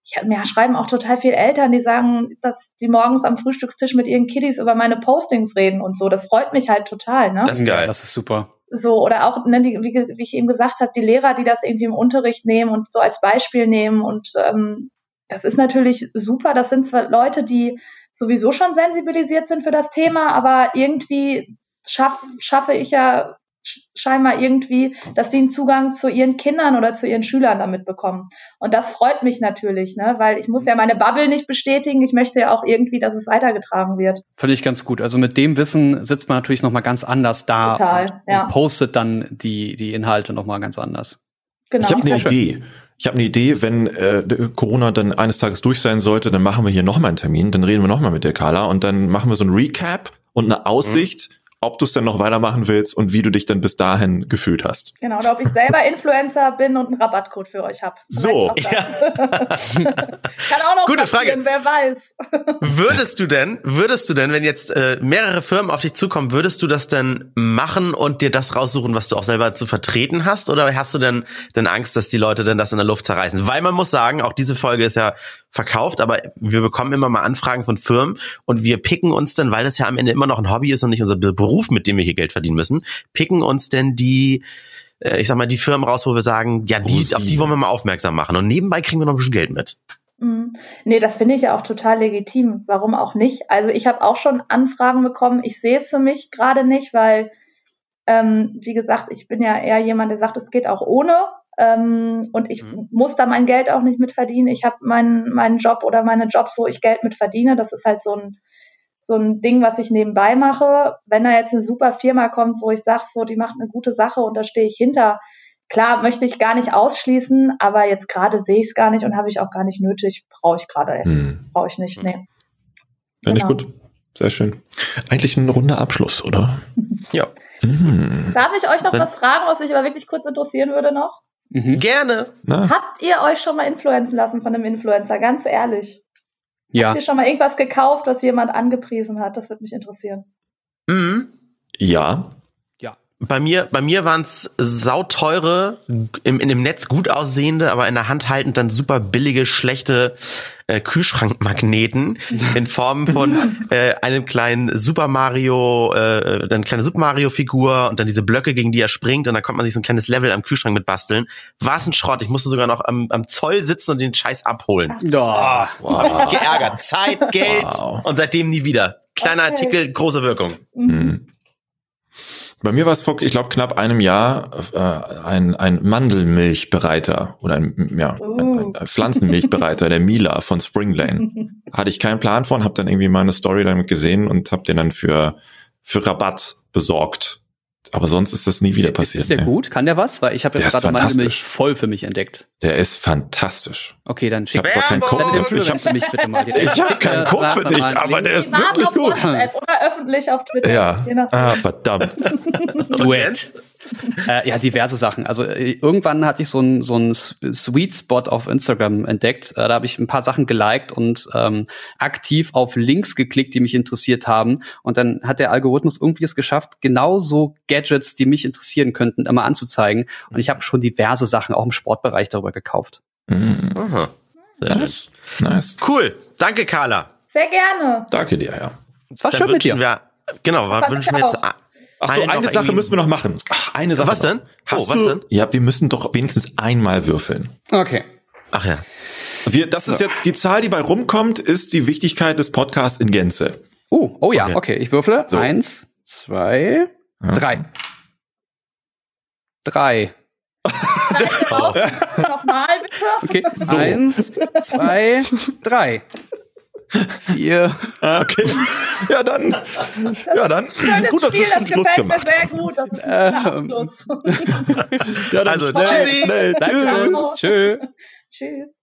ich mir schreiben auch total viele Eltern, die sagen, dass die morgens am Frühstückstisch mit ihren Kiddies über meine Postings reden und so. Das freut mich halt total, ne? Das ist geil. Das ist super. so oder auch ne, die, wie, wie ich eben gesagt habe, die Lehrer, die das irgendwie im Unterricht nehmen und so als Beispiel nehmen und ähm, das ist natürlich super. Das sind zwar Leute, die sowieso schon sensibilisiert sind für das Thema, aber irgendwie schaff, schaffe ich ja sch- scheinbar irgendwie, dass die einen Zugang zu ihren Kindern oder zu ihren Schülern damit bekommen. Und das freut mich natürlich, ne? weil ich muss ja meine Bubble nicht bestätigen. Ich möchte ja auch irgendwie, dass es weitergetragen wird. Finde ich ganz gut. Also mit dem Wissen sitzt man natürlich noch mal ganz anders da Total, und, ja. und postet dann die, die Inhalte noch mal ganz anders. Genau. Ich habe eine. Idee. Ich habe eine Idee, wenn äh, Corona dann eines Tages durch sein sollte, dann machen wir hier nochmal einen Termin, dann reden wir nochmal mit der Carla und dann machen wir so ein Recap und eine Aussicht, ob du es dann noch weitermachen willst und wie du dich dann bis dahin gefühlt hast. Genau, oder ob ich selber Influencer bin und einen Rabattcode für euch habe. So, Kann auch noch Gute passieren, wer weiß. Würdest du denn, würdest du denn, wenn jetzt äh, mehrere Firmen auf dich zukommen, würdest du das denn machen und dir das raussuchen, was du auch selber zu vertreten hast? Oder hast du denn, denn Angst, dass die Leute denn das in der Luft zerreißen? Weil man muss sagen, auch diese Folge ist ja verkauft, aber wir bekommen immer mal Anfragen von Firmen und wir picken uns dann, weil das ja am Ende immer noch ein Hobby ist und nicht unser Beruf, mit dem wir hier Geld verdienen müssen, picken uns denn die äh, ich sag mal, die Firmen raus, wo wir sagen, ja, die, auf die wollen wir mal aufmerksam machen. Und nebenbei kriegen wir noch ein bisschen Geld mit. Mhm. Nee, das finde ich ja auch total legitim. Warum auch nicht? Also ich habe auch schon Anfragen bekommen. Ich sehe es für mich gerade nicht, weil, ähm, wie gesagt, ich bin ja eher jemand, der sagt, es geht auch ohne. Ähm, und ich Mhm. muss da mein Geld auch nicht mit verdienen. Ich habe meinen meinen Job oder meine Jobs, wo ich Geld mit verdiene. Das ist halt so ein so ein Ding, was ich nebenbei mache. Wenn da jetzt eine super Firma kommt, wo ich sage, so, die macht eine gute Sache und da stehe ich hinter, klar, möchte ich gar nicht ausschließen, aber jetzt gerade sehe ich es gar nicht und habe ich auch gar nicht nötig, brauche ich gerade, Hm. brauche ich nicht. Nee. Finde Genau. ich gut. Sehr schön. Eigentlich ein runder Abschluss, oder? Ja. Hm. Darf ich euch noch was fragen, was mich aber wirklich kurz interessieren würde noch? Mhm. Gerne. Na, Habt ihr euch schon mal influenzen lassen von einem Influencer? Ganz ehrlich. Ja. Habt ihr schon mal irgendwas gekauft, was jemand angepriesen hat? Das würde mich interessieren. Mhm. ja. Bei mir, bei mir waren es sauteure, im, in dem Netz gut aussehende, aber in der Hand haltend dann super billige, schlechte äh, Kühlschrankmagneten in Form von äh, einem kleinen Super Mario, äh, dann kleine Super Mario Figur und dann diese Blöcke, gegen die er springt und dann konnte man sich so ein kleines Level am Kühlschrank mit basteln. War es ein Schrott. Ich musste sogar noch am, am Zoll sitzen und den Scheiß abholen. Ja. Wow. Geärgert. Zeit, Geld Wow. und seitdem nie wieder. Kleiner Okay. Artikel, große Wirkung. Mhm. Bei mir war es vor, ich glaube, knapp einem Jahr äh, ein, ein Mandelmilchbereiter oder ein, ja, ein, ein Pflanzenmilchbereiter, der Mila von Springlane. Hatte ich keinen Plan von, habe dann irgendwie meine Story damit gesehen und habe den dann für, für Rabatt besorgt. Aber sonst ist das nie wieder passiert. Ist der ne. gut? Kann der was? Weil ich habe jetzt gerade meine. Milch voll für mich entdeckt. Der ist fantastisch. Okay, dann Ich schick habe zwar keinen! Code dann ich influenzt mich bitte mal. Ich hab keinen Schick mir Code für dich, aber der ist wirklich gut. WhatsApp oder öffentlich auf Twitter. Ja. Ah, verdammt. It. Äh, ja, diverse Sachen. Also äh, irgendwann hatte ich so einen so einen Sweet Spot auf Instagram entdeckt. Äh, da habe ich ein paar Sachen geliked und ähm, aktiv auf Links geklickt, die mich interessiert haben. Und dann hat der Algorithmus irgendwie es geschafft, genauso Gadgets, die mich interessieren könnten, immer anzuzeigen. Und ich habe schon diverse Sachen auch im Sportbereich darüber gekauft. Hm. Aha. Sehr. Nice. nice. Cool. Danke, Carla. Sehr gerne. Danke dir, ja. Es war Dann schön mit dir. Wir, genau, wünschen wir jetzt. Ach so, eine Sache müssen wir noch machen. Ach, eine Sache. Was denn? Noch. Hast Oh, was du, denn? Ja, wir müssen doch wenigstens einmal würfeln. Okay. Ach ja. Wir, das ist jetzt die Zahl, die bei rumkommt, ist die Wichtigkeit des Podcasts in Gänze. Oh, oh ja, Okay. okay. Ich würfle. So. Eins, zwei, Ja. drei. Drei. Nochmal bitte. Okay. So. Eins, zwei, drei. Vier. Ah, Okay. Ja, dann. Ja, dann. Schönes Gut, dass Spiel, das Schluss gefällt mir gemacht sehr gut. Das ist Ähm. Ja, dann Also, schnell, tschüssi. schnell. Tschüss. Tschüss.